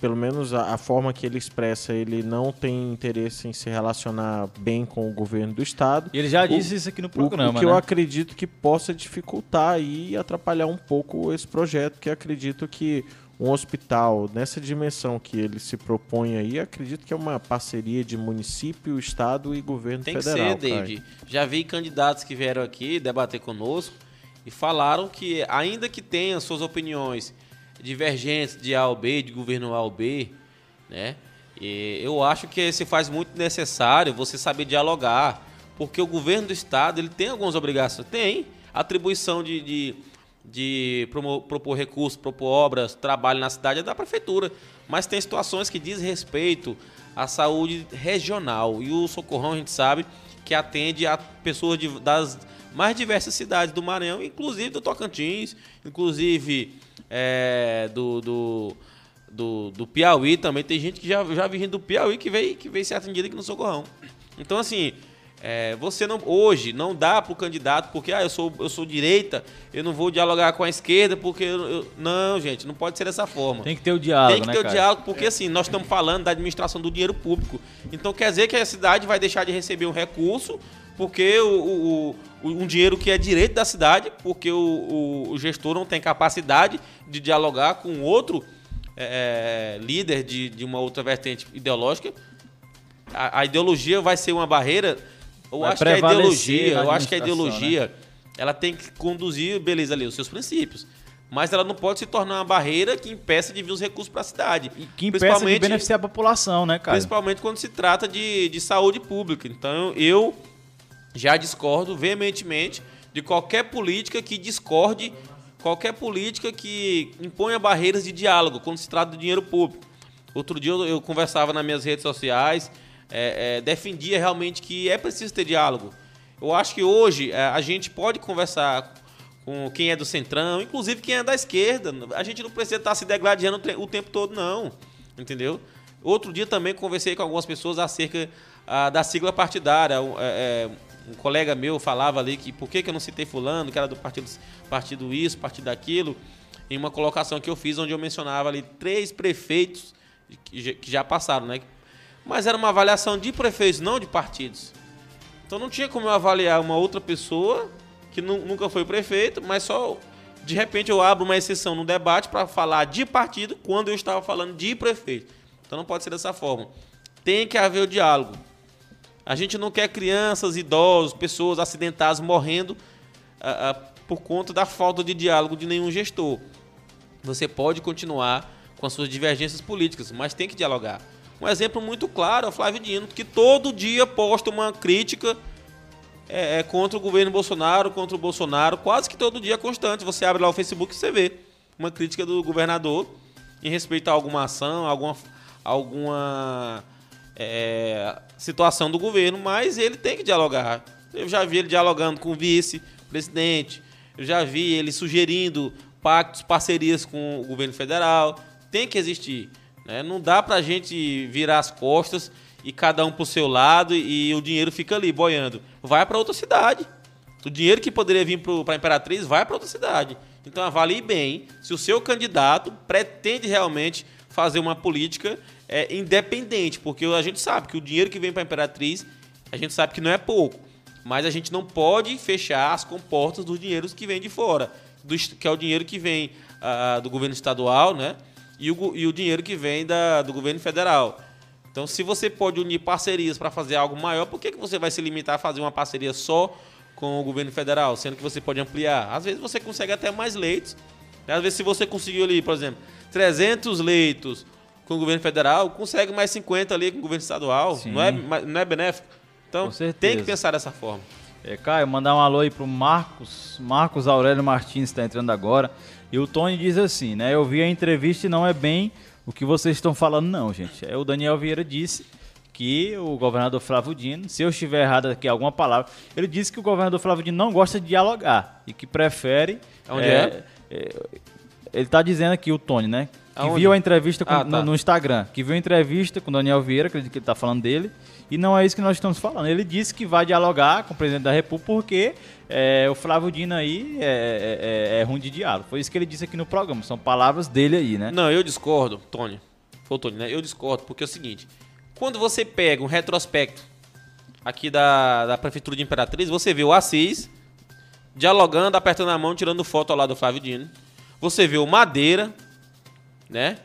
pelo menos a, a forma que ele expressa, ele não tem interesse em se relacionar bem com o governo do estado. E ele já O- disse isso aqui no O- programa, o que né? eu acredito que possa dificultar e atrapalhar um pouco esse projeto, que acredito que um hospital nessa dimensão que ele se propõe aí, acredito que é uma parceria de município, estado e governo Tem que federal. ser, David. Já vi candidatos que vieram aqui debater conosco e falaram que, ainda que tenham suas opiniões divergentes de A ou B, de governo A ou B, né? E eu acho que se faz muito necessário você saber dialogar, porque o governo do estado ele tem algumas obrigações, tem atribuição de, de, de propor recursos, propor obras, trabalho na cidade é da prefeitura, mas tem situações que diz respeito à saúde regional e o socorrão a gente sabe que atende a pessoas de- das mais diversas cidades do Maranhão, inclusive do Tocantins, inclusive é, do, do, do, do Piauí também. Tem gente que já, já gente do Piauí que veio, que veio ser atendida aqui no Socorrão. Então, assim, é, você não hoje não dá para o candidato porque ah, eu, sou, eu sou direita, eu não vou dialogar com a esquerda porque. eu- eu- não, gente, não pode ser dessa forma. Tem que ter o diálogo, Tem que né, ter o diálogo, porque assim, nós estamos falando da administração do dinheiro público. Então quer dizer que a cidade vai deixar de receber um recurso, porque o, o- o- um dinheiro que é direito da cidade, porque o, o- o gestor não tem capacidade de dialogar com outro é, líder de, de uma outra vertente ideológica. A, a ideologia vai ser uma barreira. Eu acho que a ideologia, eu acho que a né? ideologia, ela tem que conduzir, beleza, ali, os seus princípios. Mas ela não pode se tornar uma barreira que impeça de vir os recursos para a cidade. E que impeça de beneficiar a população, né, cara? Principalmente quando se trata de, de saúde pública. Então eu já discordo veementemente de qualquer política que discorde qualquer política que imponha barreiras de diálogo quando se trata de dinheiro público. Outro dia eu, eu conversava nas minhas redes sociais, é, é, defendia realmente que é preciso ter diálogo. Eu acho que hoje é, a gente pode conversar com quem é do centrão, inclusive quem é da esquerda. A gente não precisa estar se degladiando o tempo todo, não. Entendeu? Outro dia também conversei com algumas pessoas acerca ah, da sigla partidária. Um, é, é, um, colega meu falava ali que por que, que eu não citei fulano, que era do partido, partido isso, partido aquilo, em uma colocação que eu fiz onde eu mencionava ali três prefeitos que já passaram, né? Mas era uma avaliação de prefeitos, não de partidos. Então não tinha como eu avaliar uma outra pessoa que nunca foi prefeito, mas só de repente eu abro uma exceção no debate para falar de partido quando eu estava falando de prefeito. Então não pode ser dessa forma. Tem que haver o diálogo. A gente não quer crianças, idosos, pessoas acidentadas morrendo uh, uh, por conta da falta de diálogo de nenhum gestor. Você pode continuar com as suas divergências políticas, mas tem que dialogar. Um exemplo muito claro é o Flávio Dino, que todo dia posta uma crítica é, é, contra o governo Bolsonaro, contra o Bolsonaro, quase que todo dia constante. Você abre lá o Facebook e você vê uma crítica do governador em respeito a alguma ação, alguma, alguma é, situação do governo, mas ele tem que dialogar. Eu já vi ele dialogando com o vice-presidente, eu já vi ele sugerindo pactos, parcerias com o governo federal. Tem que existir. Né? Não dá pra gente virar as costas e cada um pro seu lado e o dinheiro fica ali boiando. Vai para outra cidade. O dinheiro que poderia vir para a Imperatriz vai para outra cidade. Então avalie bem se o seu candidato pretende realmente fazer uma política é, independente, porque a gente sabe que o dinheiro que vem para a Imperatriz, a gente sabe que não é pouco, mas a gente não pode fechar as comportas dos dinheiros que vêm de fora, do, que é o dinheiro que vem uh, do governo estadual, né? E o, e o dinheiro que vem da, do governo federal. Então, se você pode unir parcerias para fazer algo maior, por que, que você vai se limitar a fazer uma parceria só com o governo federal, sendo que você pode ampliar? Às vezes você consegue até mais leitos. Às vezes, se você conseguiu ali, por exemplo, 300 leitos com o governo federal, consegue mais 50 ali com o governo estadual. Não é, não é benéfico? Então, tem que pensar dessa forma. É, Caio, mandar um alô aí pro Marcos, Marcos Aurélio Martins está entrando agora. E o Tony diz assim, né? Eu vi a entrevista e não é bem o que vocês estão falando, não, gente. É o Daniel Vieira disse que o governador Flávio Dino, se eu estiver errado aqui alguma palavra, ele disse que o governador Flávio Dino não gosta de dialogar e que prefere. Onde é? é? é ele está dizendo aqui, o Tony, né? Que Aonde? viu a entrevista com, ah, tá. no, no, Instagram, que viu a entrevista com o Daniel Vieira, acredito que ele está falando dele, e não é isso que nós estamos falando. Ele disse que vai dialogar com o presidente da República porque é, o Flávio Dino aí é, é, é, ruim de diálogo. Foi isso que ele disse aqui no programa. São palavras dele aí, né? Não, eu discordo, Tony. Foi o Tony, né? Eu discordo, porque é o seguinte: quando você pega um retrospecto aqui da, da Prefeitura de Imperatriz, você vê o Assis dialogando, apertando a mão, tirando foto ao lado do Flávio Dino. Você vê o Madeira, né?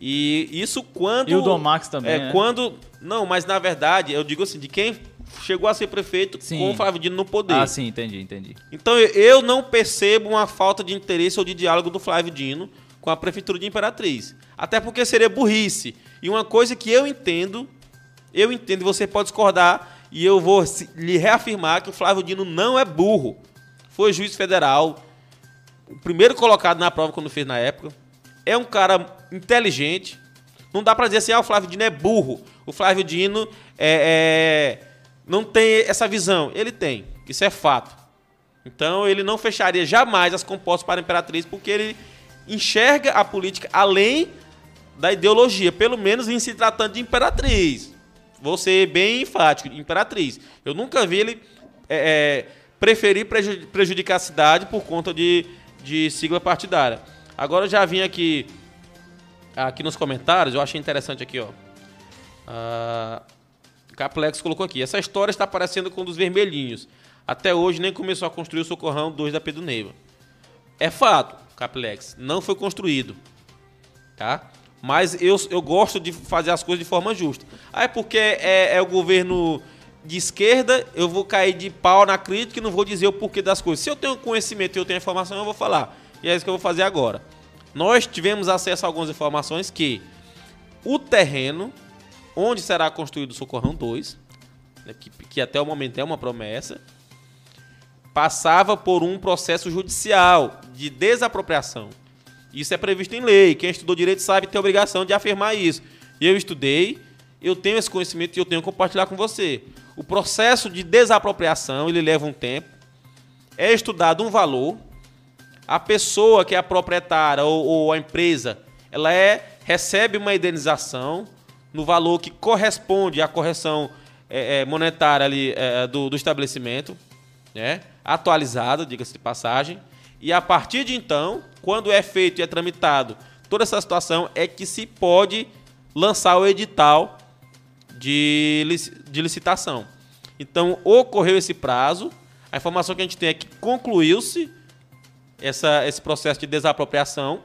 E isso quando. E o Dom Max também. É, né? quando. Não, mas na verdade, eu digo assim, de quem chegou a ser prefeito sim. com o Flávio Dino no poder. Ah, sim, entendi, entendi. Então eu não percebo uma falta de interesse ou de diálogo do Flávio Dino com a prefeitura de Imperatriz. Até porque seria burrice. E uma coisa que eu entendo, eu entendo, você pode discordar, e eu vou lhe reafirmar que o Flávio Dino não é burro. Foi juiz federal, o primeiro colocado na prova quando fez na época é um cara inteligente. Não dá para dizer assim, ah, o Flávio Dino é burro. O Flávio Dino é, é, não tem essa visão. Ele tem, isso é fato. Então ele não fecharia jamais as compostas para a Imperatriz, porque ele enxerga a política além da ideologia, pelo menos em se tratando de Imperatriz. Vou ser bem enfático, Imperatriz. Eu nunca vi ele é, é preferir prejudicar a cidade por conta de, de sigla partidária. Agora eu já vim aqui aqui nos comentários, eu achei interessante aqui, ó. Uh, Caplex colocou aqui. Essa história está parecendo com um dos vermelhinhos. Até hoje nem começou a construir o Socorrão 2 da Pedro Neiva. É fato, Caplex, não foi construído. Tá? Mas eu, eu gosto de fazer as coisas de forma justa. Ah, é porque é, é o governo de esquerda, eu vou cair de pau na crítica e não vou dizer o porquê das coisas. Se eu tenho conhecimento e eu tenho informação, eu vou falar. E é isso que eu vou fazer agora. Nós tivemos acesso a algumas informações que o terreno onde será construído o Socorrão 2, né, que, que até o momento é uma promessa, passava por um processo judicial de desapropriação. Isso é previsto em lei. Quem estudou direito sabe ter a obrigação de afirmar isso. Eu estudei, eu tenho esse conhecimento e eu tenho que compartilhar com você. O processo de desapropriação, ele leva um tempo. É estudado um valor. A pessoa que é a proprietária ou, ou a empresa, ela é recebe uma indenização no valor que corresponde à correção é, é, monetária ali, é, do, do estabelecimento, né? atualizada, diga-se de passagem. E a partir de então, quando é feito e é tramitado toda essa situação, é que se pode lançar o edital de, de licitação. Então, ocorreu esse prazo, a informação que a gente tem é que concluiu-se esse processo de desapropriação.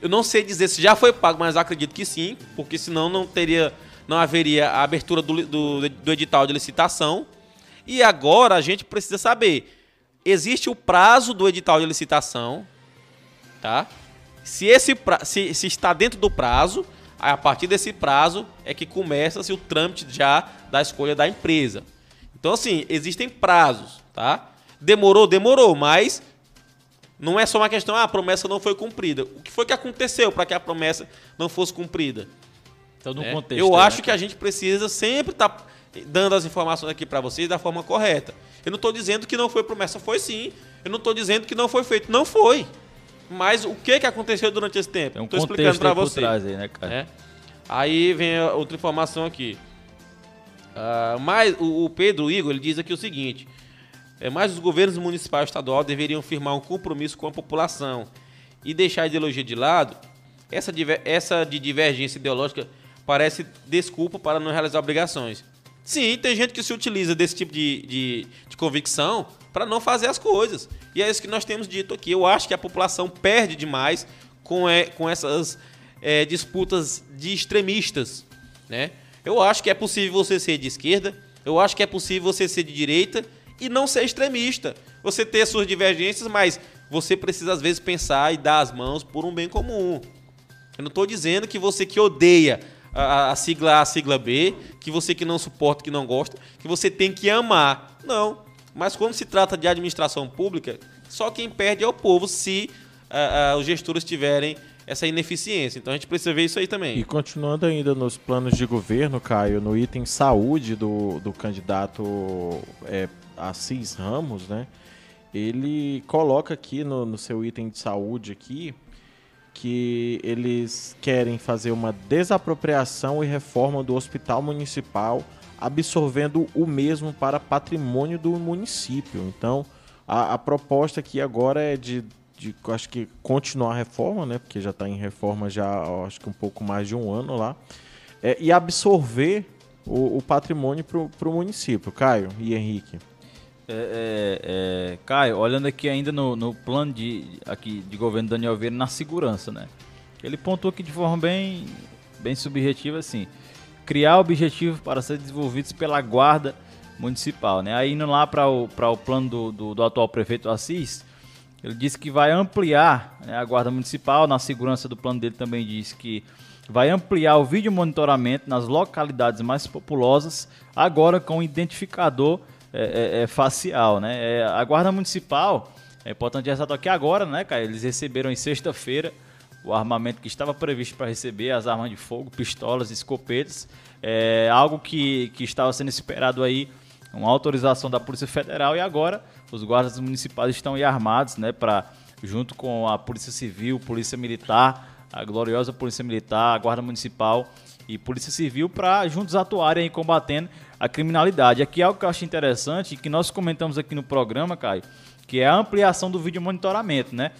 Eu não sei dizer se já foi pago, mas acredito que sim, porque senão não teria, não haveria a abertura do, do, do edital de licitação. E agora a gente precisa saber, existe o prazo do edital de licitação, tá? Se esse pra, se, se está dentro do prazo, a partir desse prazo é que começa-se o trâmite já da escolha da empresa. Então, assim, existem prazos, tá? Demorou, demorou, mas não é só uma questão, ah, a promessa não foi cumprida. O que foi que aconteceu para que a promessa não fosse cumprida? Então, no é, contexto, eu acho né? que a gente precisa sempre estar tá dando as informações aqui para vocês da forma correta. Eu não estou dizendo que não foi promessa, foi sim. Eu não estou dizendo que não foi feito, não foi. Mas o que, que aconteceu durante esse tempo? É um Estou explicando para você. Trás aí, né, cara? É. Aí vem outra informação aqui. Uh, mas o, o, Pedro Igor ele diz aqui o seguinte: é, mais os governos municipal e estadual deveriam firmar um compromisso com a população e deixar a ideologia de lado. Essa, essa de divergência ideológica parece desculpa para não realizar obrigações. Sim, tem gente que se utiliza desse tipo de, de, de convicção para não fazer as coisas. E é isso que nós temos dito aqui. Eu acho que a população perde demais com, é, com essas é, disputas de extremistas. Né? Eu acho que é possível você ser de esquerda, eu acho que é possível você ser de direita e não ser extremista. Você ter suas divergências, mas você precisa às vezes pensar e dar as mãos por um bem comum. Eu não estou dizendo que você que odeia a, a, sigla A, a sigla B, que você que não suporta, que não gosta, que você tem que amar. Não. Mas quando se trata de administração pública, só quem perde é o povo se uh, uh, os gestores tiverem essa ineficiência. Então a gente precisa ver isso aí também. E continuando ainda nos planos de governo, Caio, no item saúde do, do candidato é, Assis Ramos, né? Ele coloca aqui no, no seu item de saúde aqui que eles querem fazer uma desapropriação e reforma do hospital municipal absorvendo o mesmo para patrimônio do município. Então, a, a proposta aqui agora é de, de, acho que continuar a reforma, né? Porque já está em reforma já, acho que um pouco mais de um ano lá, é, e absorver o, o patrimônio para o município. Caio e Henrique. É, é, é, Caio, olhando aqui ainda no, no plano de, aqui de governo Daniel Vieira na segurança, né? Ele pontuou aqui de forma bem, bem subjetiva assim criar objetivos para serem desenvolvidos pela Guarda Municipal. Né? Aí indo lá para o, o plano do, do, do, atual prefeito Assis, ele disse que vai ampliar né, a Guarda Municipal, na segurança do plano dele também disse que vai ampliar o vídeo monitoramento nas localidades mais populosas, agora com identificador é, é, é, facial. Né? É, a Guarda Municipal, é importante ressaltar aqui agora, né, cara? Eles receberam em sexta-feira o armamento que estava previsto para receber, as armas de fogo, pistolas, escopetas, é algo que, que estava sendo esperado aí, uma autorização da Polícia Federal e agora os guardas municipais estão aí armados, né, para junto com a Polícia Civil, Polícia Militar, a gloriosa Polícia Militar, a Guarda Municipal e Polícia Civil para juntos atuarem aí combatendo a criminalidade. Aqui é algo que eu acho interessante que nós comentamos aqui no programa, Caio, que é a ampliação do vídeo monitoramento, né?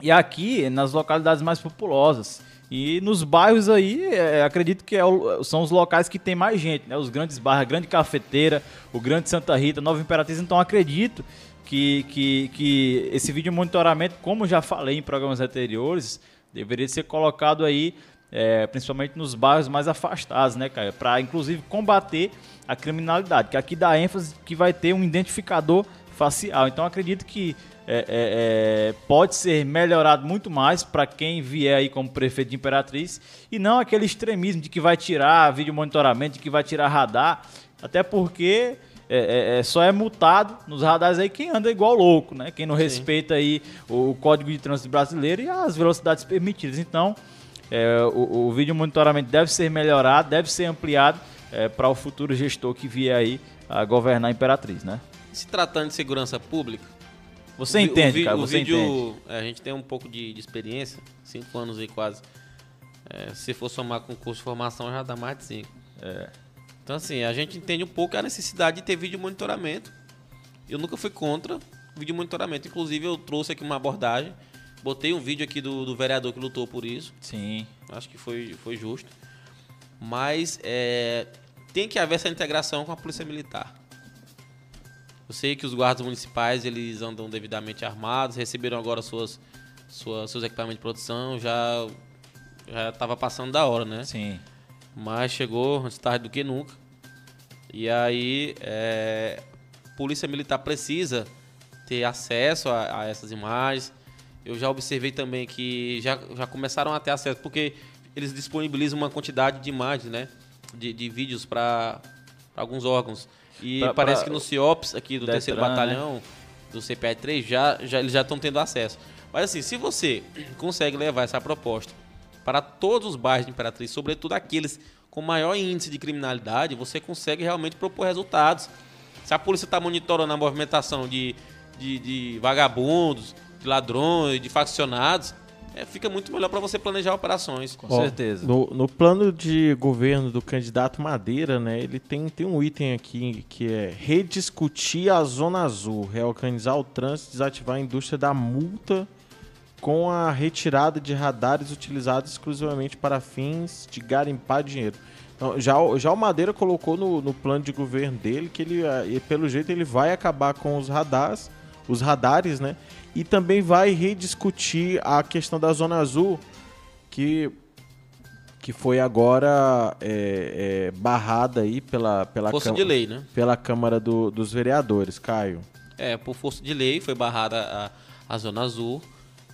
E aqui, nas localidades mais populosas. E nos bairros aí, é, acredito que é são os locais que tem mais gente, né? Os grandes bairros, a Grande Cafeteira, o Grande Santa Rita, Nova Imperatriz. Então acredito que, que, que esse vídeo monitoramento, como já falei em programas anteriores, deveria ser colocado aí, é, principalmente nos bairros mais afastados, né, cara? Para inclusive combater a criminalidade. Que aqui dá ênfase que vai ter um identificador facial. Então acredito que é, é, é, pode ser melhorado muito mais para quem vier aí como prefeito de Imperatriz e não aquele extremismo de que vai tirar vídeo monitoramento, de que vai tirar radar, até porque é, é, é, só é multado nos radares aí quem anda igual louco, né? Quem não Sim. respeita aí o, o, Código de Trânsito Brasileiro e as velocidades permitidas. Então, é, o, o vídeo monitoramento deve ser melhorado, deve ser ampliado é, para o futuro gestor que vier aí a governar a Imperatriz, né? Se tratando de segurança pública, você entende, o, cara, o você vídeo, entende. A gente tem um pouco de, de experiência, cinco anos aí quase. É, se for somar com curso de formação, já dá mais de cinco. É. Então, assim, a gente entende um pouco a necessidade de ter vídeo monitoramento. Eu nunca fui contra vídeo monitoramento. Inclusive, eu trouxe aqui uma abordagem. Botei um vídeo aqui do, do vereador que lutou por isso. Sim. Acho que foi, foi justo. Mas é, tem que haver essa integração com a Polícia Militar. Eu sei que os guardas municipais eles andam devidamente armados, receberam agora suas, suas seus equipamentos de produção, já já estava passando da hora, né? Sim. Mas chegou antes tarde do que nunca. E aí, é, polícia militar precisa ter acesso a, a, essas imagens. Eu já observei também que já, já começaram a ter acesso, porque eles disponibilizam uma quantidade de imagens, né? De, de vídeos para alguns órgãos. E pra, parece pra, que no CIOPS, aqui do terceiro né? batalhão, né? do CPI 3, já, já, eles já estão tendo acesso. Mas assim, se você consegue levar essa proposta para todos os bairros de Imperatriz, sobretudo aqueles com maior índice de criminalidade, você consegue realmente propor resultados. Se a polícia está monitorando a movimentação de, de, de, vagabundos, de ladrões, de faccionados, é, fica muito melhor para você planejar operações. Com Ó, certeza. No, no, plano de governo do candidato Madeira, né, ele tem, tem um item aqui que é rediscutir a Zona Azul, reorganizar o trânsito, desativar a indústria da multa com a retirada de radares utilizados exclusivamente para fins de garimpar dinheiro. Então, já, já o Madeira colocou no, no plano de governo dele que ele, eh, pelo jeito, ele vai acabar com os radares, os radares, né? E também vai rediscutir a questão da Zona Azul, que, que foi agora é, é, barrada aí pela, pela, força de lei, né? pela Câmara do, dos Vereadores, Caio. É, por força de lei foi barrada a, a Zona Azul.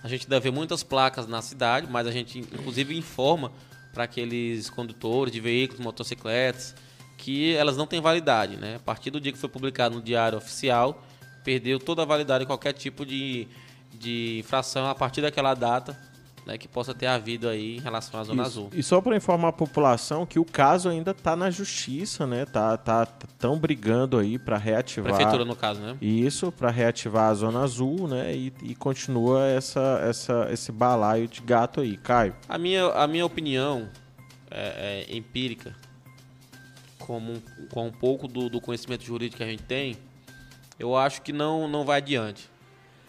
A gente deve ver muitas placas na cidade, mas a gente inclusive informa para aqueles condutores de veículos, motocicletas, que elas não têm validade. Né? A partir do dia que foi publicado no Diário Oficial, perdeu toda a validade qualquer tipo de, de infração a partir daquela data né, que possa ter havido aí em relação à Zona Isso. Azul. E só para informar a população que o caso ainda está na justiça, né? Tá, tá tão brigando aí para reativar. Prefeitura no caso, né? Isso para reativar a Zona Azul, né? E, e, continua essa, essa, esse balaio de gato aí, Caio. A minha, a minha opinião é, é empírica, como com um pouco do, do conhecimento jurídico que a gente tem, eu acho que não não vai adiante.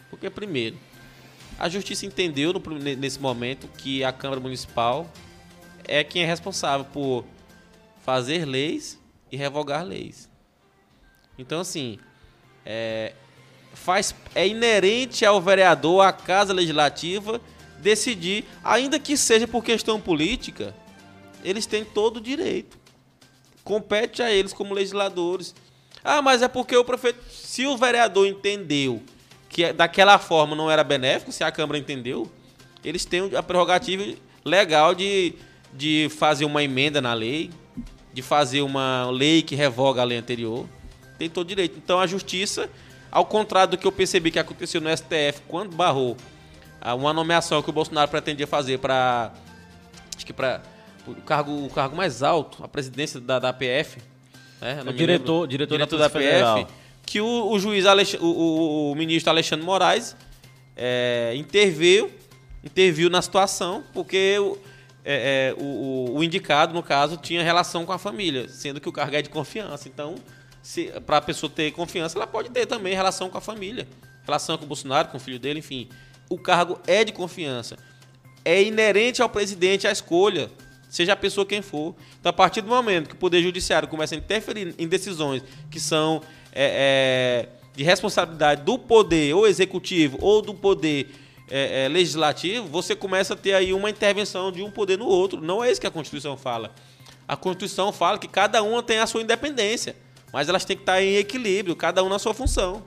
Porque primeiro a justiça entendeu no, nesse momento que a Câmara Municipal é quem é responsável por fazer leis e revogar leis. Então, assim, é, faz, é inerente ao vereador, à Casa Legislativa, decidir, ainda que seja por questão política, eles têm todo o direito. Compete a eles como legisladores. Ah, mas é porque o prefeito. Se o vereador entendeu que daquela forma não era benéfico, se a Câmara entendeu, eles têm a prerrogativa legal de, de fazer uma emenda na lei, de fazer uma lei que revoga a lei anterior. Tem todo direito. Então a justiça, ao contrário do que eu percebi que aconteceu no STF quando barrou uma nomeação que o Bolsonaro pretendia fazer para acho que para o cargo, o cargo mais alto, a presidência da, da APF, É diretor, diretor, diretor da, da APF, que o, o juiz, Alex, o, o, o, ministro Alexandre Moraes é, interveio, interviu na situação, porque o, é, é, o, o, indicado, no caso, tinha relação com a família, sendo que o cargo é de confiança. Então, para a pessoa ter confiança, ela pode ter também relação com a família, relação com o Bolsonaro, com o filho dele, enfim. O cargo é de confiança. É inerente ao presidente a escolha, seja a pessoa quem for. Então, a partir do momento que o Poder Judiciário começa a interferir em decisões que são é, é, de responsabilidade do poder ou executivo ou do poder é, é, legislativo, você começa a ter aí uma intervenção de um poder no outro. Não é isso que a Constituição fala. A Constituição fala que cada uma tem a sua independência, mas elas têm que estar em equilíbrio, cada um na sua função.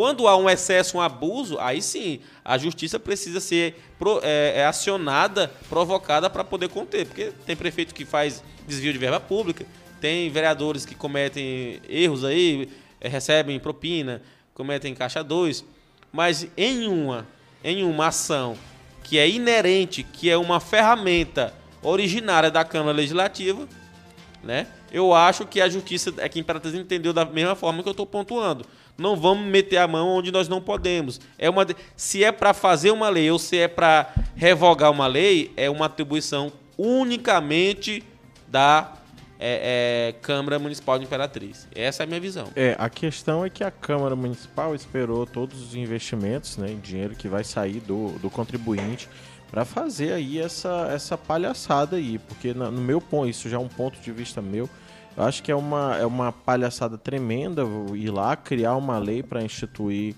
Quando há um excesso, um abuso, aí sim a justiça precisa ser é, é, acionada, provocada para poder conter. Porque tem prefeito que faz desvio de verba pública, Tem vereadores que cometem erros aí, eh, recebem propina, cometem caixa 2, mas em uma, em uma ação que é inerente, que é uma ferramenta originária da Câmara Legislativa, né? Eu acho que a justiça é que a Imperatriz entendeu da mesma forma que eu estou pontuando. Não vamos meter a mão onde nós não podemos. É uma, se é para fazer uma lei ou se é para revogar uma lei, é uma atribuição unicamente da é, é, Câmara Municipal de Imperatriz. Essa é a minha visão. É, a questão é que a Câmara Municipal esperou todos os investimentos, né, em dinheiro que vai sair do, do contribuinte para fazer aí essa, essa palhaçada aí, porque no meu ponto, isso já é um ponto de vista meu, eu acho que é uma, é uma palhaçada tremenda ir lá criar uma lei para instituir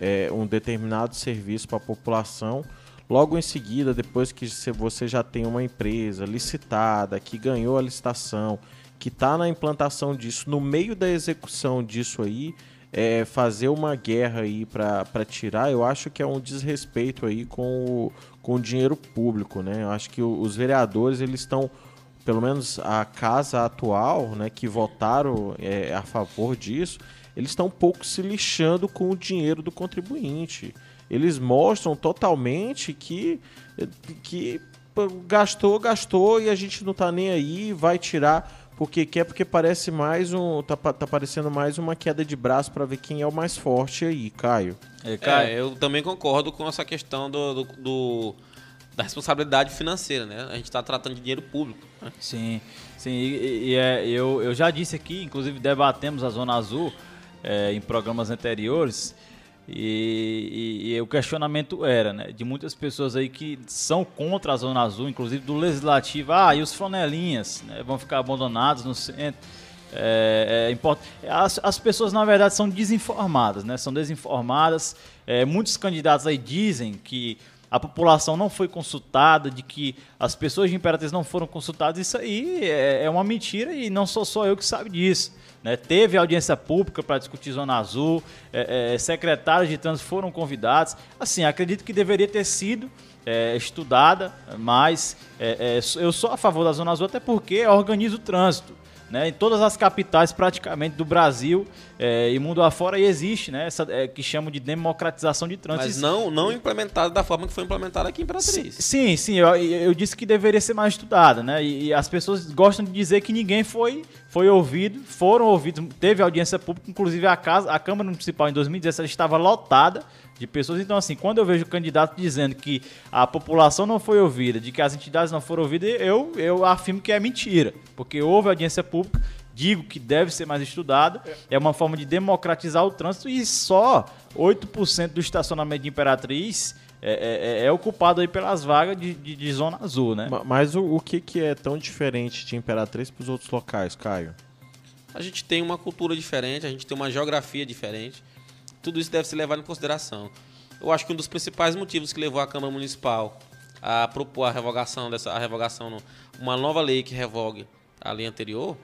é, um determinado serviço para a população. Logo em seguida, depois que você já tem uma empresa licitada, que ganhou a licitação, que está na implantação disso, no meio da execução disso aí, é, fazer uma guerra aí para tirar, eu acho que é um desrespeito aí com o, com o dinheiro público, né? Eu acho que os vereadores eles estão pelo menos a casa atual, né, que votaram é, a favor disso, eles estão um pouco se lixando com o dinheiro do contribuinte. Eles mostram totalmente que, que gastou, gastou e a gente não está nem aí, vai tirar porque quer, porque parece mais um. Tá, tá parecendo mais uma queda de braço para ver quem é o mais forte aí, Caio. É, Caio. É, eu também concordo com essa questão do, do, do da responsabilidade financeira, né? A gente está tratando de dinheiro público. Sim, sim. E, e é, eu, eu já disse aqui, inclusive debatemos a Zona Azul é, em programas anteriores, e, e, e, o questionamento era, né, de muitas pessoas aí que são contra a Zona Azul, inclusive do Legislativo, ah, e os flanelinhas né, vão ficar abandonados no centro. É, é, as, as, pessoas, na verdade, são desinformadas, né? São desinformadas. É, muitos candidatos aí dizem que a população não foi consultada, de que as pessoas de Imperatriz não foram consultadas, isso aí é, é uma mentira e não sou só eu que sabe disso. Né? Teve audiência pública para discutir Zona Azul, é, é, secretários de trânsito foram convidados. Assim, acredito que deveria ter sido é, estudada, mas é, é, eu sou a favor da Zona Azul até porque organiza o trânsito. Né, em todas as capitais praticamente do Brasil é, e mundo afora existe, né, essa é, que chamam de democratização de trânsito. Mas não, não implementada da forma que foi implementada aqui em Imperatriz. Sim, sim, eu, eu disse que deveria ser mais estudada, né, e, e, as pessoas gostam de dizer que ninguém foi, foi ouvido, foram ouvidos, teve audiência pública, inclusive a, casa, a Câmara Municipal em 2017 estava lotada de pessoas. Então, assim, quando eu vejo o candidato dizendo que a população não foi ouvida, de que as entidades não foram ouvidas, eu, eu afirmo que é mentira. Porque houve audiência pública, digo que deve ser mais estudada, é uma forma de democratizar o trânsito e só 8% do estacionamento de Imperatriz é, é, é, ocupado aí pelas vagas de, de, de zona azul, né? Mas o, o que, que é tão diferente de Imperatriz para os outros locais, Caio? A gente tem uma cultura diferente, a gente tem uma geografia diferente tudo isso deve ser levado em consideração. Eu acho que um dos principais motivos que levou a Câmara Municipal a propor a revogação dessa a revogação uma nova lei que revogue a lei anterior,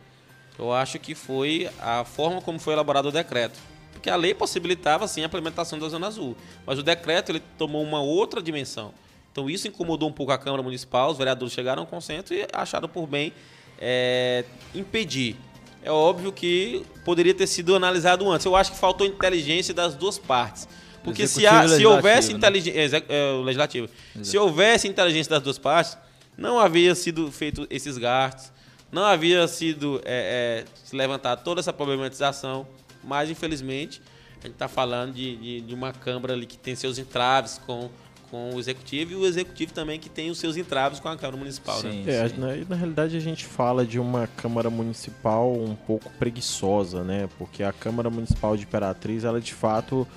eu acho que foi a forma como foi elaborado o decreto. Porque a lei possibilitava sim a implementação da Zona Azul, mas o decreto ele tomou uma outra dimensão. Então isso incomodou um pouco a Câmara Municipal, os vereadores chegaram a um consenso e acharam por bem é, impedir é óbvio que poderia ter sido analisado antes. Eu acho que faltou inteligência das duas partes. Porque se, há, se houvesse né? inteligência. É, é, legislativo. Exato. Se houvesse inteligência das duas partes, não havia sido feito esses gastos, não havia sido é, é, se levantar toda essa problematização. Mas, infelizmente, a gente está falando de, de, de, uma Câmara ali que tem seus entraves com com o executivo e o executivo também que tem os seus entraves com a Câmara Municipal. Né? Sim, né? É, sim. Na, na, realidade a gente fala de uma Câmara Municipal um pouco preguiçosa, né? Porque a Câmara Municipal de Imperatriz, ela de fato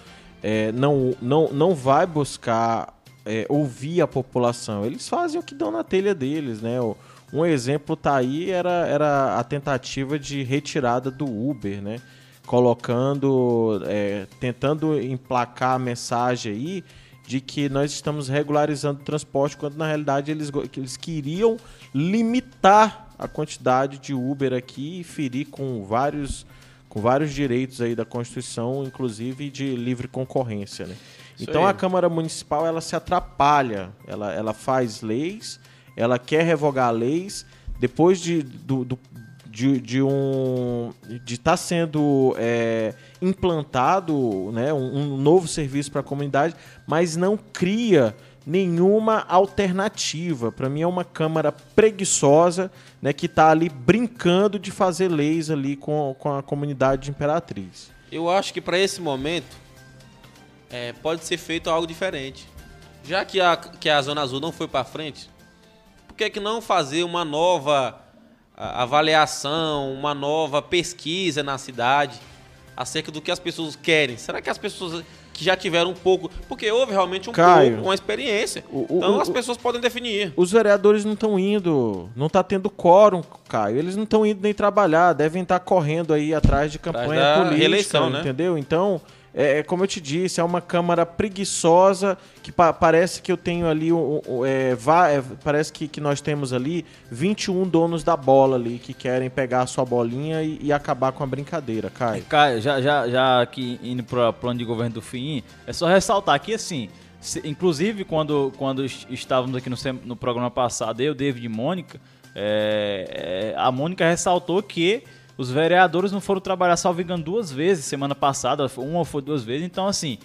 é, não, não, não vai buscar é, ouvir a população. Eles fazem o que dão na telha deles, né? Um exemplo tá aí era, era a tentativa de retirada do Uber, né? Colocando, é, tentando emplacar a mensagem aí de que nós estamos regularizando o transporte, quando na realidade eles, eles queriam limitar a quantidade de Uber aqui e ferir com vários, com vários direitos aí da Constituição, inclusive de livre concorrência. Né? Então a Câmara Municipal ela se atrapalha, ela, ela faz leis, ela quer revogar leis, depois de, do, do de, de um de estar tá sendo é, implantado né, um, um novo serviço para a comunidade, mas não cria nenhuma alternativa. Para mim é uma Câmara preguiçosa né, que está ali brincando de fazer leis ali com, com a comunidade de Imperatriz. Eu acho que para esse momento é, pode ser feito algo diferente. Já que a, que a Zona Azul não foi para frente, por que, que não fazer uma nova avaliação, uma nova pesquisa na cidade acerca do que as pessoas querem? Será que as pessoas que já tiveram um pouco. Porque houve realmente um Caio, pouco, uma experiência. O, o, então o, as pessoas podem definir. Os vereadores não estão indo, não está tendo quórum, Caio. Eles não estão indo nem trabalhar, devem estar tá correndo aí atrás de campanha atrás política, reeleição, né? entendeu? Então, é, é, como eu te disse, é uma Câmara preguiçosa que pa parece que eu tenho ali, é, é, parece que, que nós temos ali 21 donos da bola ali que querem pegar a sua bolinha e, e acabar com a brincadeira, Caio. Caio, já, já, já aqui indo para o plano de governo do FIM, é só ressaltar que assim, se, inclusive quando, quando estávamos aqui no, no programa passado, eu, David e Mônica, é, é, a Mônica ressaltou que os vereadores não foram trabalhar, salvo engano, duas vezes semana passada, uma ou foi duas vezes. Então, assim,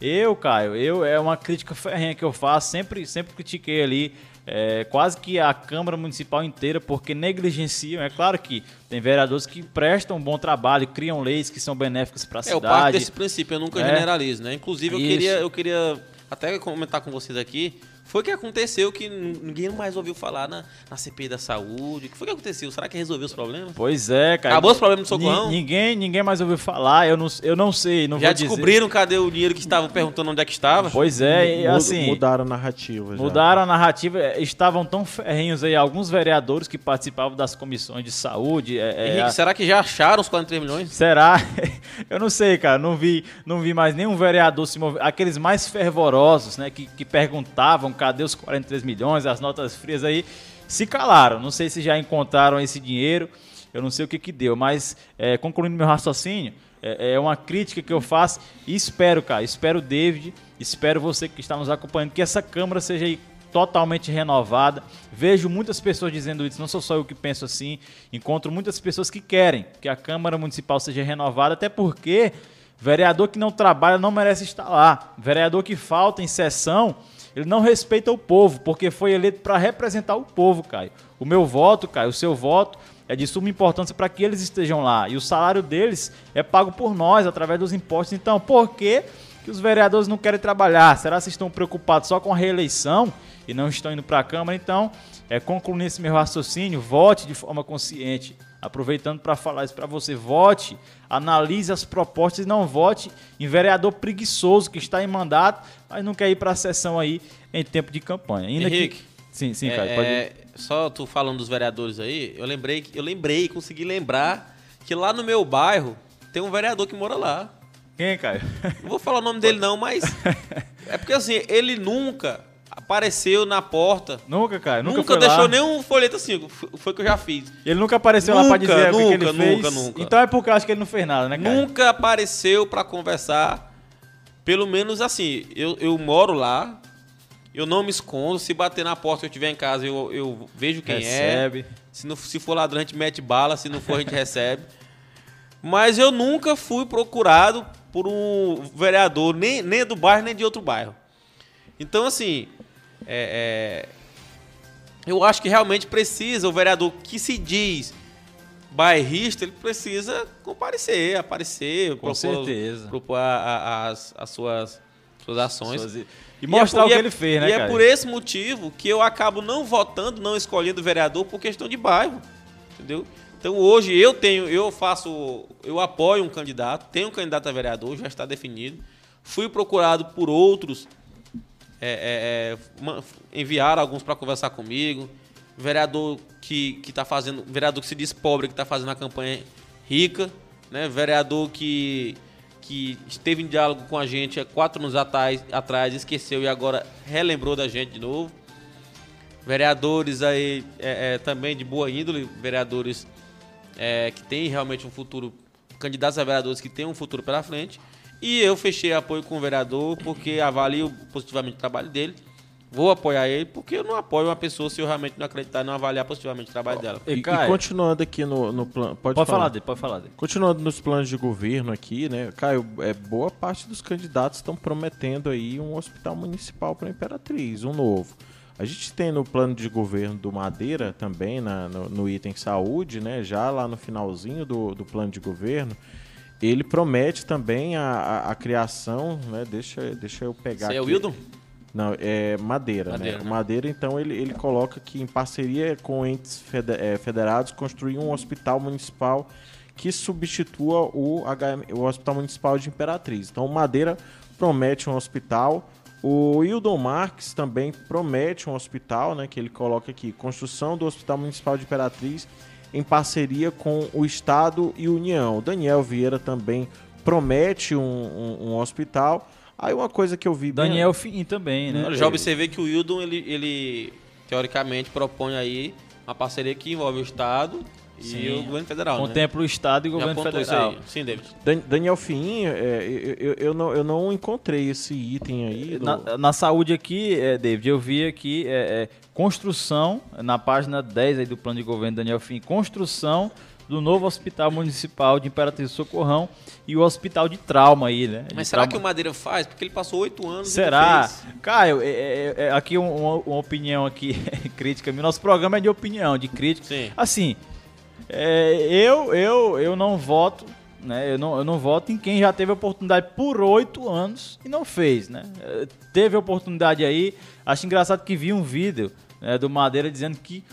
eu, Caio, eu é uma crítica ferrenha que eu faço, sempre, sempre critiquei ali é, quase que a Câmara Municipal inteira, porque negligenciam. É claro que tem vereadores que prestam um bom trabalho, criam leis que são benéficas para a é, cidade. É, eu parto desse princípio, eu nunca é. generalizo, né? Inclusive, eu queria, eu queria até comentar com vocês aqui foi que aconteceu que ninguém mais ouviu falar na, na CPI da saúde? O que foi que aconteceu? Será que resolveu os problemas? Pois é, cara. Acabou os problemas do socorrão? Ninguém, ninguém mais ouviu falar, eu não, eu não sei, não Já descobriram dizer. cadê o dinheiro que estavam perguntando onde é que estava? Pois é, e assim... Mudaram a narrativa já. Mudaram a narrativa, é, estavam tão ferrinhos aí, alguns vereadores que participavam das comissões de saúde... É, é Henrique, a... será que já acharam os 43 milhões? Será? eu não sei, cara, não vi, não vi mais nenhum vereador se mover. Aqueles mais fervorosos, né, que, que perguntavam cadê os 43 milhões, as notas frias aí, se calaram. Não sei se já encontraram esse dinheiro, eu não sei o que que deu, mas é, concluindo meu raciocínio, é, é, uma crítica que eu faço e espero, cara, espero David, espero você que está nos acompanhando, que essa Câmara seja aí totalmente renovada. Vejo muitas pessoas dizendo isso, não sou só eu que penso assim. Encontro muitas pessoas que querem que a Câmara Municipal seja renovada, até porque vereador que não trabalha não merece estar lá. Vereador que falta em sessão ele não respeita o povo, porque foi eleito para representar o povo, Caio. O meu voto, Caio, o seu voto é de suma importância para que eles estejam lá. E o salário deles é pago por nós, através dos impostos. Então, por que, que os vereadores não querem trabalhar? Será que estão preocupados só com a reeleição e não estão indo para a Câmara? Então, é, concluindo esse meu raciocínio, vote de forma consciente aproveitando para falar isso para você, vote, analise as propostas e não vote em vereador preguiçoso que está em mandato, mas não quer ir para a sessão aí em tempo de campanha. Ainda Henrique, que... sim, sim, cara, é, pode ir. Só tu falando dos vereadores aí, eu lembrei, eu lembrei, consegui lembrar que lá no meu bairro tem um vereador que mora lá. Quem, Caio? Não vou falar o nome dele não, mas é porque assim, ele nunca apareceu na porta. Nunca, cara. Nunca, nunca deixou lá. nenhum folheto assim. Foi o que eu já fiz. Ele nunca apareceu nunca, lá pra dizer nunca, o que, ele nunca, fez. Nunca, nunca. Então é porque eu acho que ele não fez nada, né, cara? Nunca apareceu para conversar. Pelo menos assim, eu, eu moro lá. Eu não me escondo. Se bater na porta e eu estiver em casa, eu, eu vejo quem é. recebe. é. Se, não, se for ladrão, a gente mete bala. Se não for, a gente recebe. Mas eu nunca fui procurado por um vereador, nem, nem do bairro, nem de outro bairro. Então, assim, é, é, eu acho que realmente precisa, o vereador que se diz bairrista, ele precisa comparecer, aparecer, com propor, certeza. propor a, a, as, as suas, suas ações. Suas... E mostrar e é, o que ele fez, né, E é cara? é por esse motivo que eu acabo não votando, não escolhendo vereador por questão de bairro, entendeu? Então hoje eu tenho, eu faço, eu apoio um candidato, tenho um candidato a vereador, já está definido. Fui procurado por outros é, é, é enviaram alguns para conversar comigo. Vereador que, que tá fazendo. Vereador que se diz pobre, que está fazendo a campanha rica. Né? Vereador que, que esteve em diálogo com a gente há quatro anos atrás, atrás, esqueceu e agora relembrou da gente de novo. Vereadores aí é, é, também de boa índole, vereadores é, que têm realmente um futuro, candidatos a vereadores que têm um futuro pela frente. E eu fechei apoio com o vereador porque avalio positivamente o trabalho dele. vou apoiar ele, porque eu não apoio uma pessoa se eu realmente não acreditar e não avaliar positivamente o trabalho dela. E, e continuando aqui no, no plano. Pode, pode falar. falar dele, pode falar dele. Continuando nos planos de governo aqui, né? Caio, é, boa parte dos candidatos estão prometendo aí um hospital municipal para Imperatriz, um novo. A gente tem no plano de governo do Madeira também, na, no, no item saúde, né? Já lá no finalzinho do, do plano de governo, ele promete também a, a, a criação, né? Deixa, deixa eu pegar Você é o aqui. Wildon? Não, é Madeira, Madeira, né? né? Madeira, então, ele, ele coloca que em parceria com entes eh, federados construir um hospital municipal que substitua o, HM, o Hospital Municipal de Imperatriz. Então, Madeira promete um hospital. O Hildon Marques também promete um hospital, né? Que ele coloca aqui, construção do Hospital Municipal de Imperatriz em parceria com o Estado e União. O Daniel Vieira também promete um, um- um hospital. Aí uma coisa que eu vi bem- Daniel Fim também, né? Eu já observei que o Wildon, ele, ele teoricamente propõe aí uma parceria que envolve o Estado e Sim. o governo federal, né? Contempla o Estado e o Já governo federal. aí. Sim, David. Dan- Daniel Fim, é, eu, eu- eu não, eu não encontrei esse item aí. do- Na, na saúde aqui, é, David, eu vi aqui é, é, construção, na página 10 aí do plano de governo Daniel Fim, construção do novo Hospital Municipal de Imperatriz do Socorrão e o Hospital de Trauma aí, né? De Mas será trauma- que o Madeira faz? Porque ele passou oito anos e Será? fez. Caio, é, é- é- aqui um- uma, uma opinião aqui, crítica. Nosso programa é de opinião, de crítica. Sim. Assim, é, eu, eu, eu não voto, né? Eu não, eu não voto em quem já teve oportunidade por oito anos e não fez, né? É, Teve oportunidade aí. Acho engraçado que vi um vídeo né, do Madeira dizendo que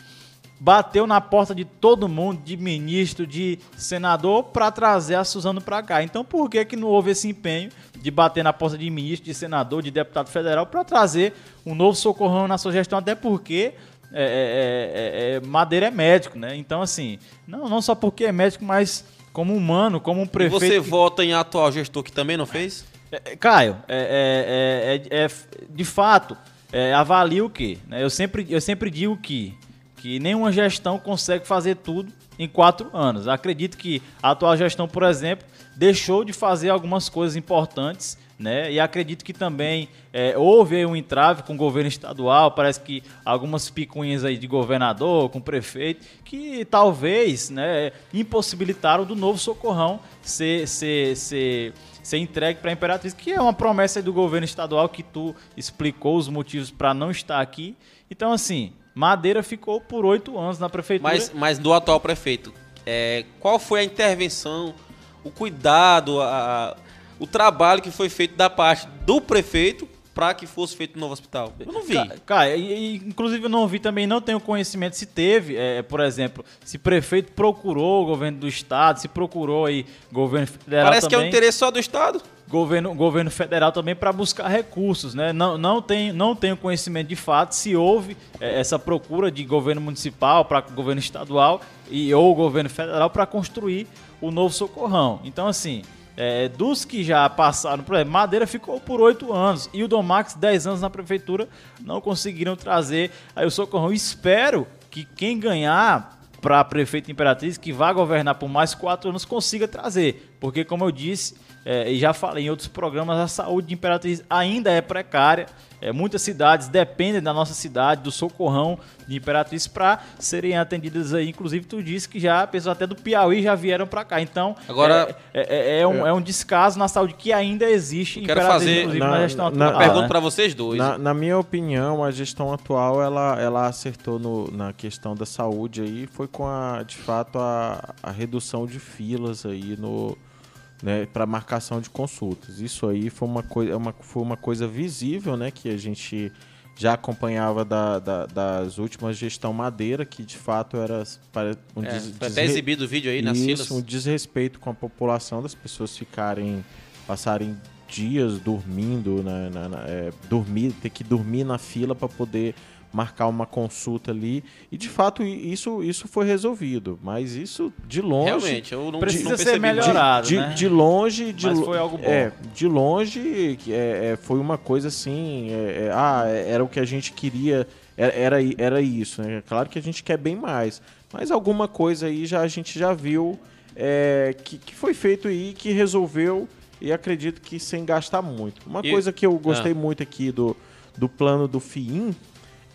bateu na porta de todo mundo, de ministro, de senador, para trazer a Suzano para cá. Então, por que que não houve esse empenho de bater na porta de ministro, de senador, de deputado federal para trazer um novo socorrão na sua gestão? Até porque é, é, é, é, Madeira é médico, né? Então, assim, não, não só porque é médico, mas como humano, como um E prefeito. você que- vota em atual gestor que também não fez? é, é, Caio, é, é- é- é- é- de fato, é, avalia o quê? né? Eu sempre, eu sempre digo que, que nenhuma gestão consegue fazer tudo em quatro anos. Acredito que a atual gestão, por exemplo, deixou de fazer algumas coisas importantes, né? E acredito que também é, houve um entrave com o governo estadual, parece que algumas picuinhas aí de governador, com prefeito, que talvez, né, impossibilitaram do novo socorrão ser, ser, ser, ser entregue para a Imperatriz, que é uma promessa do governo estadual que tu explicou os motivos para não estar aqui. Então, assim, Madeira ficou por oito anos na prefeitura. Mas, mas do atual prefeito, é, qual foi a intervenção, o cuidado, a- o trabalho que foi feito da parte do prefeito para que fosse feito um novo hospital? Eu não vi. Ca- Cara, e- e, inclusive eu não vi também, não tenho conhecimento se teve, é, por exemplo, se prefeito procurou o governo do estado, se procurou aí governo federal Parece que é o também. interesse só do Estado. governo, governo federal também para buscar recursos, né? Não, não, tenho, não tenho conhecimento de fato se houve eh, essa procura de governo municipal para governo estadual e ou governo federal para construir o novo socorrão. Então, assim, eh, dos que já passaram, por exemplo, Madeira ficou por oito anos e o Dom Max, 10 anos na prefeitura, não conseguiram trazer aí o socorrão. Espero que quem ganhar para prefeito Imperatriz, que vai governar por mais quatro anos, consiga trazer. Porque, como eu disse, é, e já falei em outros programas, a saúde de Imperatriz ainda é precária. É, muitas cidades dependem da nossa cidade, do socorrão de Imperatriz, para serem atendidas aí. Inclusive, tu disse que já pessoas até do Piauí já vieram para cá. Então, Agora- é, é- é um, é um descaso na saúde que ainda existe em Quero Imperatriz, fazer- na- na, gestão na- atual. Ah, Pergunto né? para vocês dois. Na, na minha opinião, a gestão atual ela, ela acertou no- na questão da saúde aí, foi com a, de fato a, a redução de filas aí no né, para marcação de consultas. Isso aí foi uma coisa, uma, foi uma coisa visível, né, que a gente já acompanhava da, da- das últimas gestão Madeira, que de fato era para um É, des- foi até desre- exibido o vídeo aí nas isso, filas. um desrespeito com a população das pessoas ficarem, passarem dias dormindo, na, na- na- é, dormir, ter que dormir na fila para poder marcar uma consulta ali. E de fato isso, isso foi resolvido, mas isso de longe. Realmente, eu não, Precisa não ser melhorado, de, né? de longe, de Mas foi algo bom. É, de longe que, é, é, foi uma coisa assim. é, é, ah, é, era o que a gente queria. Era, era, isso, né? Claro que a gente quer bem mais. Mas alguma coisa aí já, a gente já viu é, que, que foi feito aí, que resolveu, e acredito que sem gastar muito. Uma E- coisa que eu gostei Ah. muito aqui do, do plano do FIIM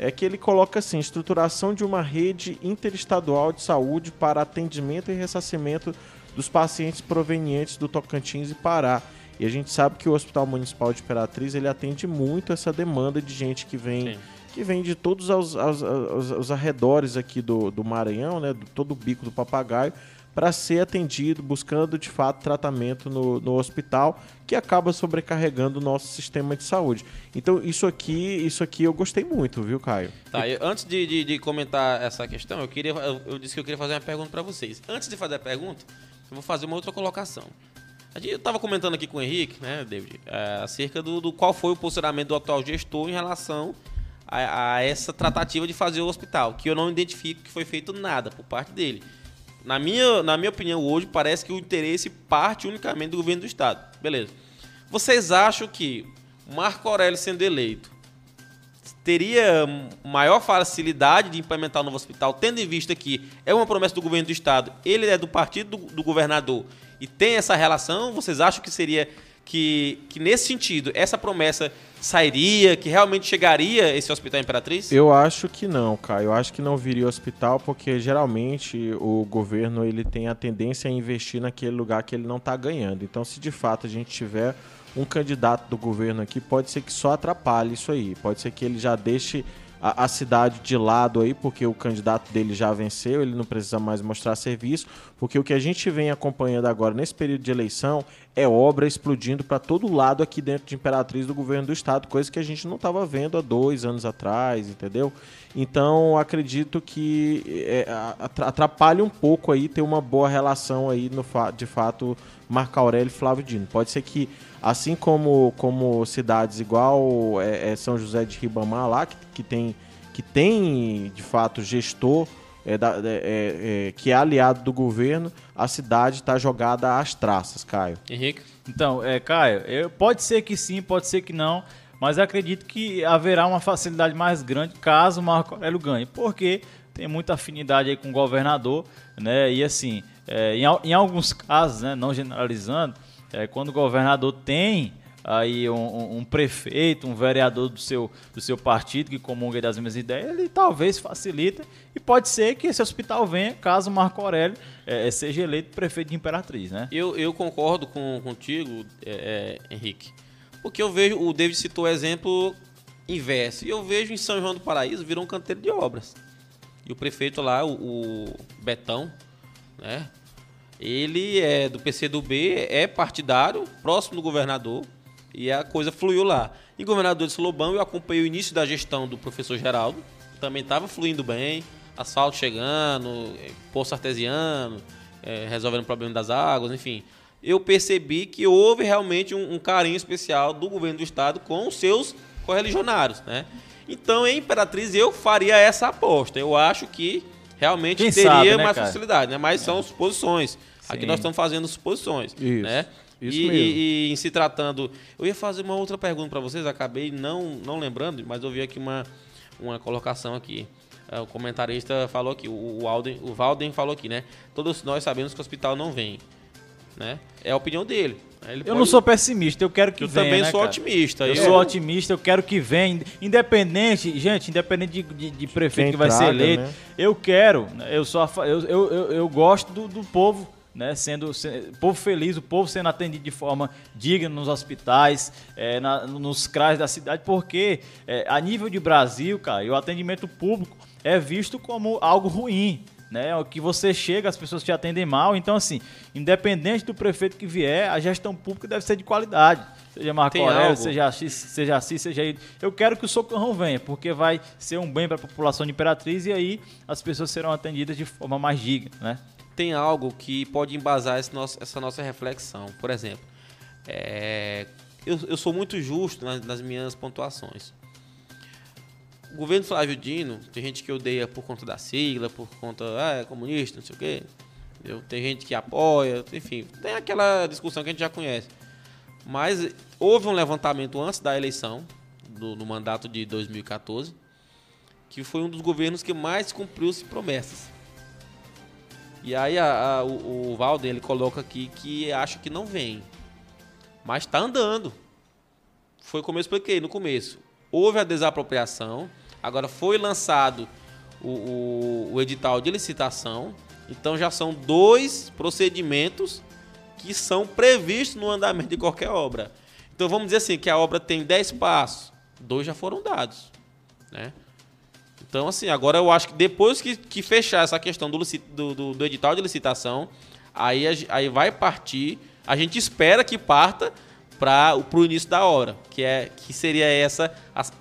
é que ele coloca assim: estruturação de uma rede interestadual de saúde para atendimento e ressarcimento dos pacientes provenientes do Tocantins e Pará. E a gente sabe que o Hospital Municipal de Imperatriz ele atende muito essa demanda de gente que vem, que vem de todos os, os, os, os arredores aqui do, do Maranhão, né, do todo o bico do papagaio, para ser atendido, buscando de fato tratamento no, no hospital, que acaba sobrecarregando o nosso sistema de saúde. Então, isso aqui, isso aqui eu gostei muito, viu, Caio? Tá, eu, antes de, de, de, comentar essa questão, eu queria eu, eu, disse que eu queria fazer uma pergunta para vocês. Antes de fazer a pergunta, eu vou fazer uma outra colocação. Eu estava comentando aqui com o Henrique, né, David, é, acerca do, do, qual foi o posicionamento do atual gestor em relação a, a essa tratativa de fazer o hospital, que eu não identifico que foi feito nada por parte dele. Na minha, na minha opinião, hoje parece que o interesse parte unicamente do governo do estado. Beleza. Vocês acham que Marco Aurélio sendo eleito teria maior facilidade de implementar o novo hospital, tendo em vista que é uma promessa do governo do estado, ele é do partido do, do governador e tem essa relação? Vocês acham que seria que, que nesse sentido essa promessa sairia, que realmente chegaria esse hospital Imperatriz? Eu acho que não, cara. Eu acho que não viria hospital porque geralmente o governo ele tem a tendência a investir naquele lugar que ele não está ganhando. Então, se de fato a gente tiver um candidato do governo aqui, pode ser que só atrapalhe isso aí. Pode ser que ele já deixe a, a, cidade de lado aí, porque o candidato dele já venceu, ele não precisa mais mostrar serviço, porque o que a gente vem acompanhando agora nesse período de eleição é obra explodindo para todo lado aqui dentro de Imperatriz do governo do estado, coisa que a gente não estava vendo há dois anos atrás, entendeu? Então acredito que é, atrapalha um pouco aí ter uma boa relação aí no de fato Marco Aurélio e Flávio Dino. Pode ser que assim como, como cidades igual é, é São José de Ribamar lá que, que tem que tem de fato gestor é, da, é, é, é que é aliado do governo, a cidade está jogada às traças, Caio. Henrique? Então, é, Caio, eu, pode ser que sim, pode ser que não, mas acredito que haverá uma facilidade mais grande caso o Marco Aurélio ganhe, porque tem muita afinidade aí com o governador, né? E assim, é, em, em, alguns casos, né, não generalizando, é, quando o governador tem aí um, um, prefeito, um vereador do seu, do seu partido que comunga das mesmas ideias, ele talvez facilita e pode ser que esse hospital venha caso Marco Aurélio é, é seja eleito prefeito de Imperatriz, né? Eu, eu concordo com, contigo, é, é, Henrique, porque eu vejo, o David citou o exemplo inverso, e eu vejo em São João do Paraíso virou um canteiro de obras. E o prefeito lá, o, o Betão, né? Ele é do PCdoB, é partidário, próximo do governador, e a coisa fluiu lá. Em Governador de Solobão, eu acompanhei o início da gestão do professor Geraldo. Também estava fluindo bem, asfalto chegando, poço artesiano, é, resolvendo o problema das águas, enfim. Eu percebi que houve realmente um, um, carinho especial do governo do estado com os seus correligionários, né? Então, em Imperatriz, eu faria essa aposta. Eu acho que realmente Quem teria sabe, né, mais cara? facilidade, né? Mas é. são suposições. Sim. Aqui nós estamos fazendo suposições, Isso. né? Isso e, mesmo. E, e, em se tratando. Eu ia fazer uma outra pergunta para vocês, acabei não, não lembrando, mas eu vi aqui uma, uma colocação aqui. É, o comentarista falou aqui, o, Alden, o Valden falou aqui, né? Todos nós sabemos que o hospital não vem. Né? É a opinião dele. Ele eu pode... não sou pessimista, eu quero que eu venha. Eu também né, sou cara? otimista. Eu, eu, sou otimista, eu quero que venha. Independente, gente, independente de, de, de prefeito Quem que vai traga, ser eleito, né? eu quero. Eu, sou, eu, eu, eu, eu gosto do, do povo né, sendo, sendo povo feliz, o povo sendo atendido de forma digna nos hospitais, é, na, nos CRAs da cidade, porque é, a nível de Brasil, cara, o atendimento público é visto como algo ruim. Né, que você chega, as pessoas te atendem mal. Então, assim, independente do prefeito que vier, a gestão pública deve ser de qualidade. Seja Marco Tem Aurélio, seja assim, seja assim, seja aí. Eu quero que o Socorrão venha, porque vai ser um bem para a população de Imperatriz e aí as pessoas serão atendidas de forma mais digna, né? Tem algo que pode embasar nosso, essa nossa reflexão. Por exemplo, é, eu, eu, sou muito justo nas, nas, minhas pontuações. O governo Flávio Dino, tem gente que odeia por conta da sigla, por conta, ah, é comunista, não sei o quê. Tem gente que apoia, enfim, tem aquela discussão que a gente já conhece. Mas houve um levantamento antes da eleição, do, no mandato de 2014, que foi um dos governos que mais cumpriu-se promessas. E aí a, a, o, o Valden ele coloca aqui que acha que não vem. Mas tá andando. Foi como eu expliquei no começo. houve a desapropriação, agora foi lançado o, o, o edital de licitação, então já são dois procedimentos que são previstos no andamento de qualquer obra. Então vamos dizer assim, que a obra tem 10 passos, dois já foram dados. Né? Então, assim, agora eu acho que depois que, que fechar essa questão do, do, do, do edital de licitação, aí, aí vai partir, a gente espera que parta para o início da obra, que é que seria essa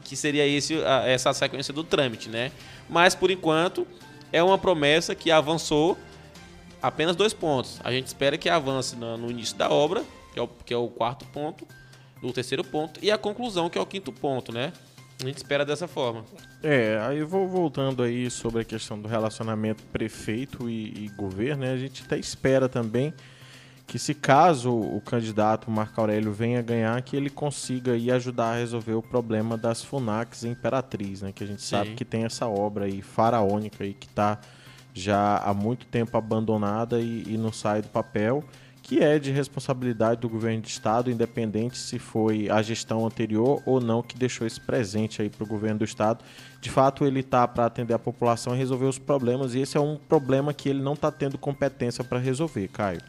que seria esse, essa sequência do trâmite, né? Mas por enquanto é uma promessa que avançou apenas dois pontos. A gente espera que avance no, no início da obra, que é, o, que é o quarto ponto, o terceiro ponto, e a conclusão, que é o quinto ponto, né? A gente espera dessa forma. É, aí vou voltando aí sobre a questão do relacionamento prefeito e, e governo, né? A gente até espera também que se caso o candidato Marco Aurélio venha ganhar, que ele consiga aí ajudar a resolver o problema das Funacs Imperatriz, né? Que a gente Sim. sabe que tem essa obra aí faraônica aí que está já há muito tempo abandonada e, e não sai do papel, que é de responsabilidade do governo de estado, independente se foi a gestão anterior ou não que deixou esse presente aí para o governo do estado. De fato, ele está para atender a população e resolver os problemas, e esse é um problema que ele não está tendo competência para resolver, Caio.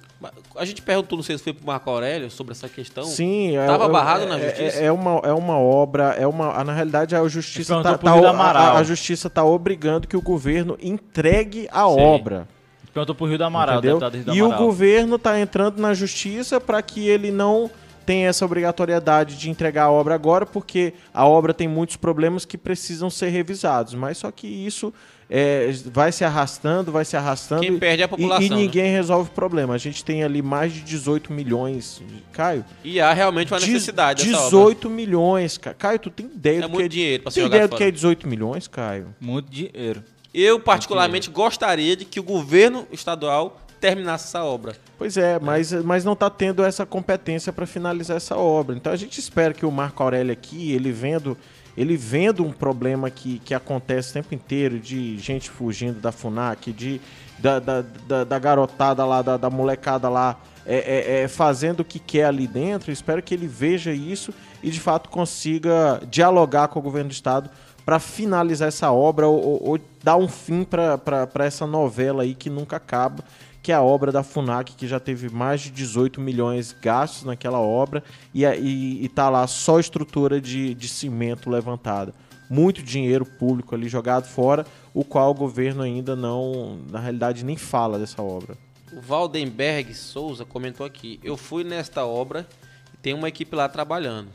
A gente perguntou, não sei se foi para o Marco Aurélio, sobre essa questão. Sim. Estava é, barrado é, na justiça? É, é, uma, é uma obra, é uma, na realidade a justiça está tá, a, a, justiça tá obrigando que o governo entregue a Sim. obra. Perguntou pro Rio do Amaral, Entendeu? E o governo está entrando na justiça para que ele não tenha essa obrigatoriedade de entregar a obra agora, porque a obra tem muitos problemas que precisam ser revisados. Mas só que isso é, vai se arrastando, vai se arrastando. Quem perde é a população. E, e ninguém né? resolve o problema. A gente tem ali mais de 18 milhões. Caio? E há realmente uma necessidade 18 obra. milhões, Caio, tu tem ideia é do muito que é, dinheiro pra tem ideia do que é 18 milhões, Caio? Muito dinheiro. Eu, particularmente, gostaria de que o governo estadual terminasse essa obra. Pois é, mas, mas não está tendo essa competência para finalizar essa obra. Então a gente espera que o Marco Aurélio aqui, ele vendo ele vendo um problema que, que acontece o tempo inteiro de gente fugindo da FUNAC, de, da, da, da, da garotada lá, da, da molecada lá, é, é, é, fazendo o que quer ali dentro. Espero que ele veja isso e de fato consiga dialogar com o governo do estado para finalizar essa obra ou, ou, dar um fim para essa novela aí que nunca acaba que é a obra da FUNAC, que já teve mais de 18 milhões gastos naquela obra e, e, e tá lá só estrutura de, de cimento levantada. Muito dinheiro público ali jogado fora, o qual o governo ainda não, na realidade, nem fala dessa obra. O Valdenberg Souza comentou aqui: Eu fui nesta obra e tem uma equipe lá trabalhando.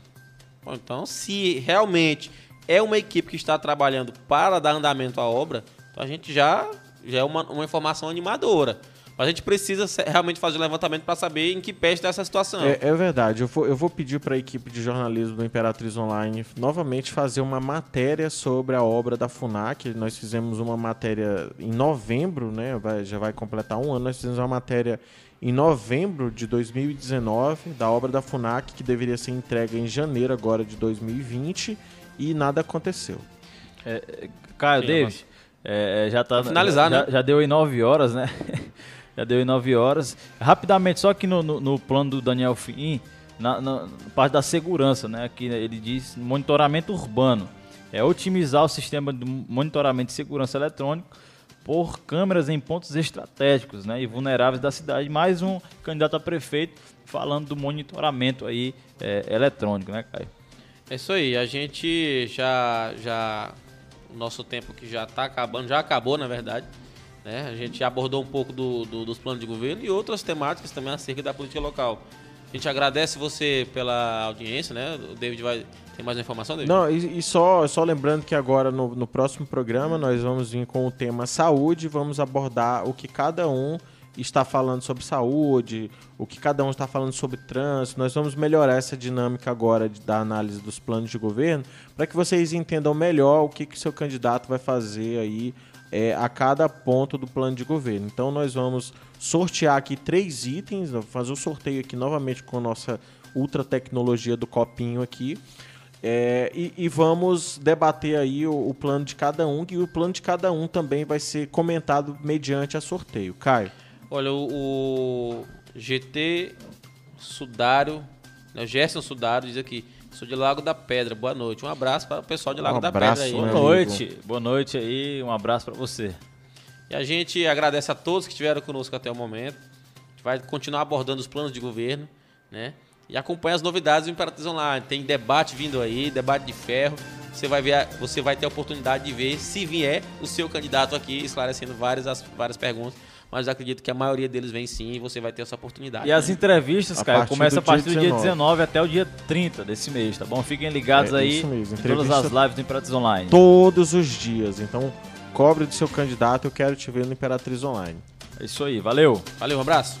Bom, então, se realmente é uma equipe que está trabalhando para dar andamento à obra, então a gente já, já é uma, uma informação animadora. Mas a gente precisa realmente fazer o um levantamento para saber em que pé está essa situação. É, é verdade. Eu vou, eu vou pedir para a equipe de jornalismo do Imperatriz Online novamente fazer uma matéria sobre a obra da FUNAC. Nós fizemos uma matéria em novembro, né? Vai, já vai completar um ano. Nós fizemos uma matéria em novembro de 2019 da obra da FUNAC, que deveria ser entregue em janeiro agora de 2020 e nada aconteceu. É, Caio, Sim, David, é, já tá. finalizar, já, né? Já deu em 9 horas, né? Já deu em 9 horas. Rapidamente, só que no, no, no plano do Daniel Fim, na, na, parte da segurança, né? Aqui ele diz monitoramento urbano. É otimizar o sistema de monitoramento de segurança eletrônico por câmeras em pontos estratégicos né, e vulneráveis da cidade. Mais um candidato a prefeito falando do monitoramento aí é, eletrônico, né, Caio? É isso aí. A gente já, já o nosso tempo que já está acabando, já acabou na verdade. Né? A gente abordou um pouco do, do, dos planos de governo e outras temáticas também acerca da política local. A gente agradece você pela audiência, né? O David vai. Tem mais informação, David? Não, e, e, só, só lembrando que agora no, no próximo programa nós vamos vir com o tema saúde, vamos abordar o que cada um está falando sobre saúde, o que cada um está falando sobre trânsito. Nós vamos melhorar essa dinâmica agora de, da análise dos planos de governo para que vocês entendam melhor o que, que seu candidato vai fazer aí é, a cada ponto do plano de governo. Então nós vamos sortear aqui três itens, fazer o sorteio aqui novamente com a nossa ultra tecnologia do copinho aqui. É, e, e, vamos debater aí o, o, plano de cada um, e o plano de cada um também vai ser comentado mediante a sorteio. Caio. Olha, o, o GT Sudário, né, o Gerson Sudário diz aqui, Sou de Lago da Pedra. Boa noite. Um abraço para o pessoal de Lago Um da abraço, Pedra aí. Boa noite. Boa noite aí. Um abraço pra você. E a gente agradece a todos que estiveram conosco até o momento. A gente vai continuar abordando os planos de governo, né? E acompanha as novidades do Imperatriz Online. Tem debate vindo aí, debate de ferro. Você vai ver, você vai ter a oportunidade de ver se vier o seu candidato aqui esclarecendo várias as várias perguntas. Mas acredito que a maioria deles vem sim e você vai ter essa oportunidade. E as entrevistas, cara, começam a partir do dia 19. 19 até o dia 30 desse mês, tá bom? Fiquem ligados É, aí em todas as lives do Imperatriz Online. Todos os dias. Então, cobre do seu candidato. Eu quero te ver no Imperatriz Online. É isso aí, valeu! Valeu, um abraço.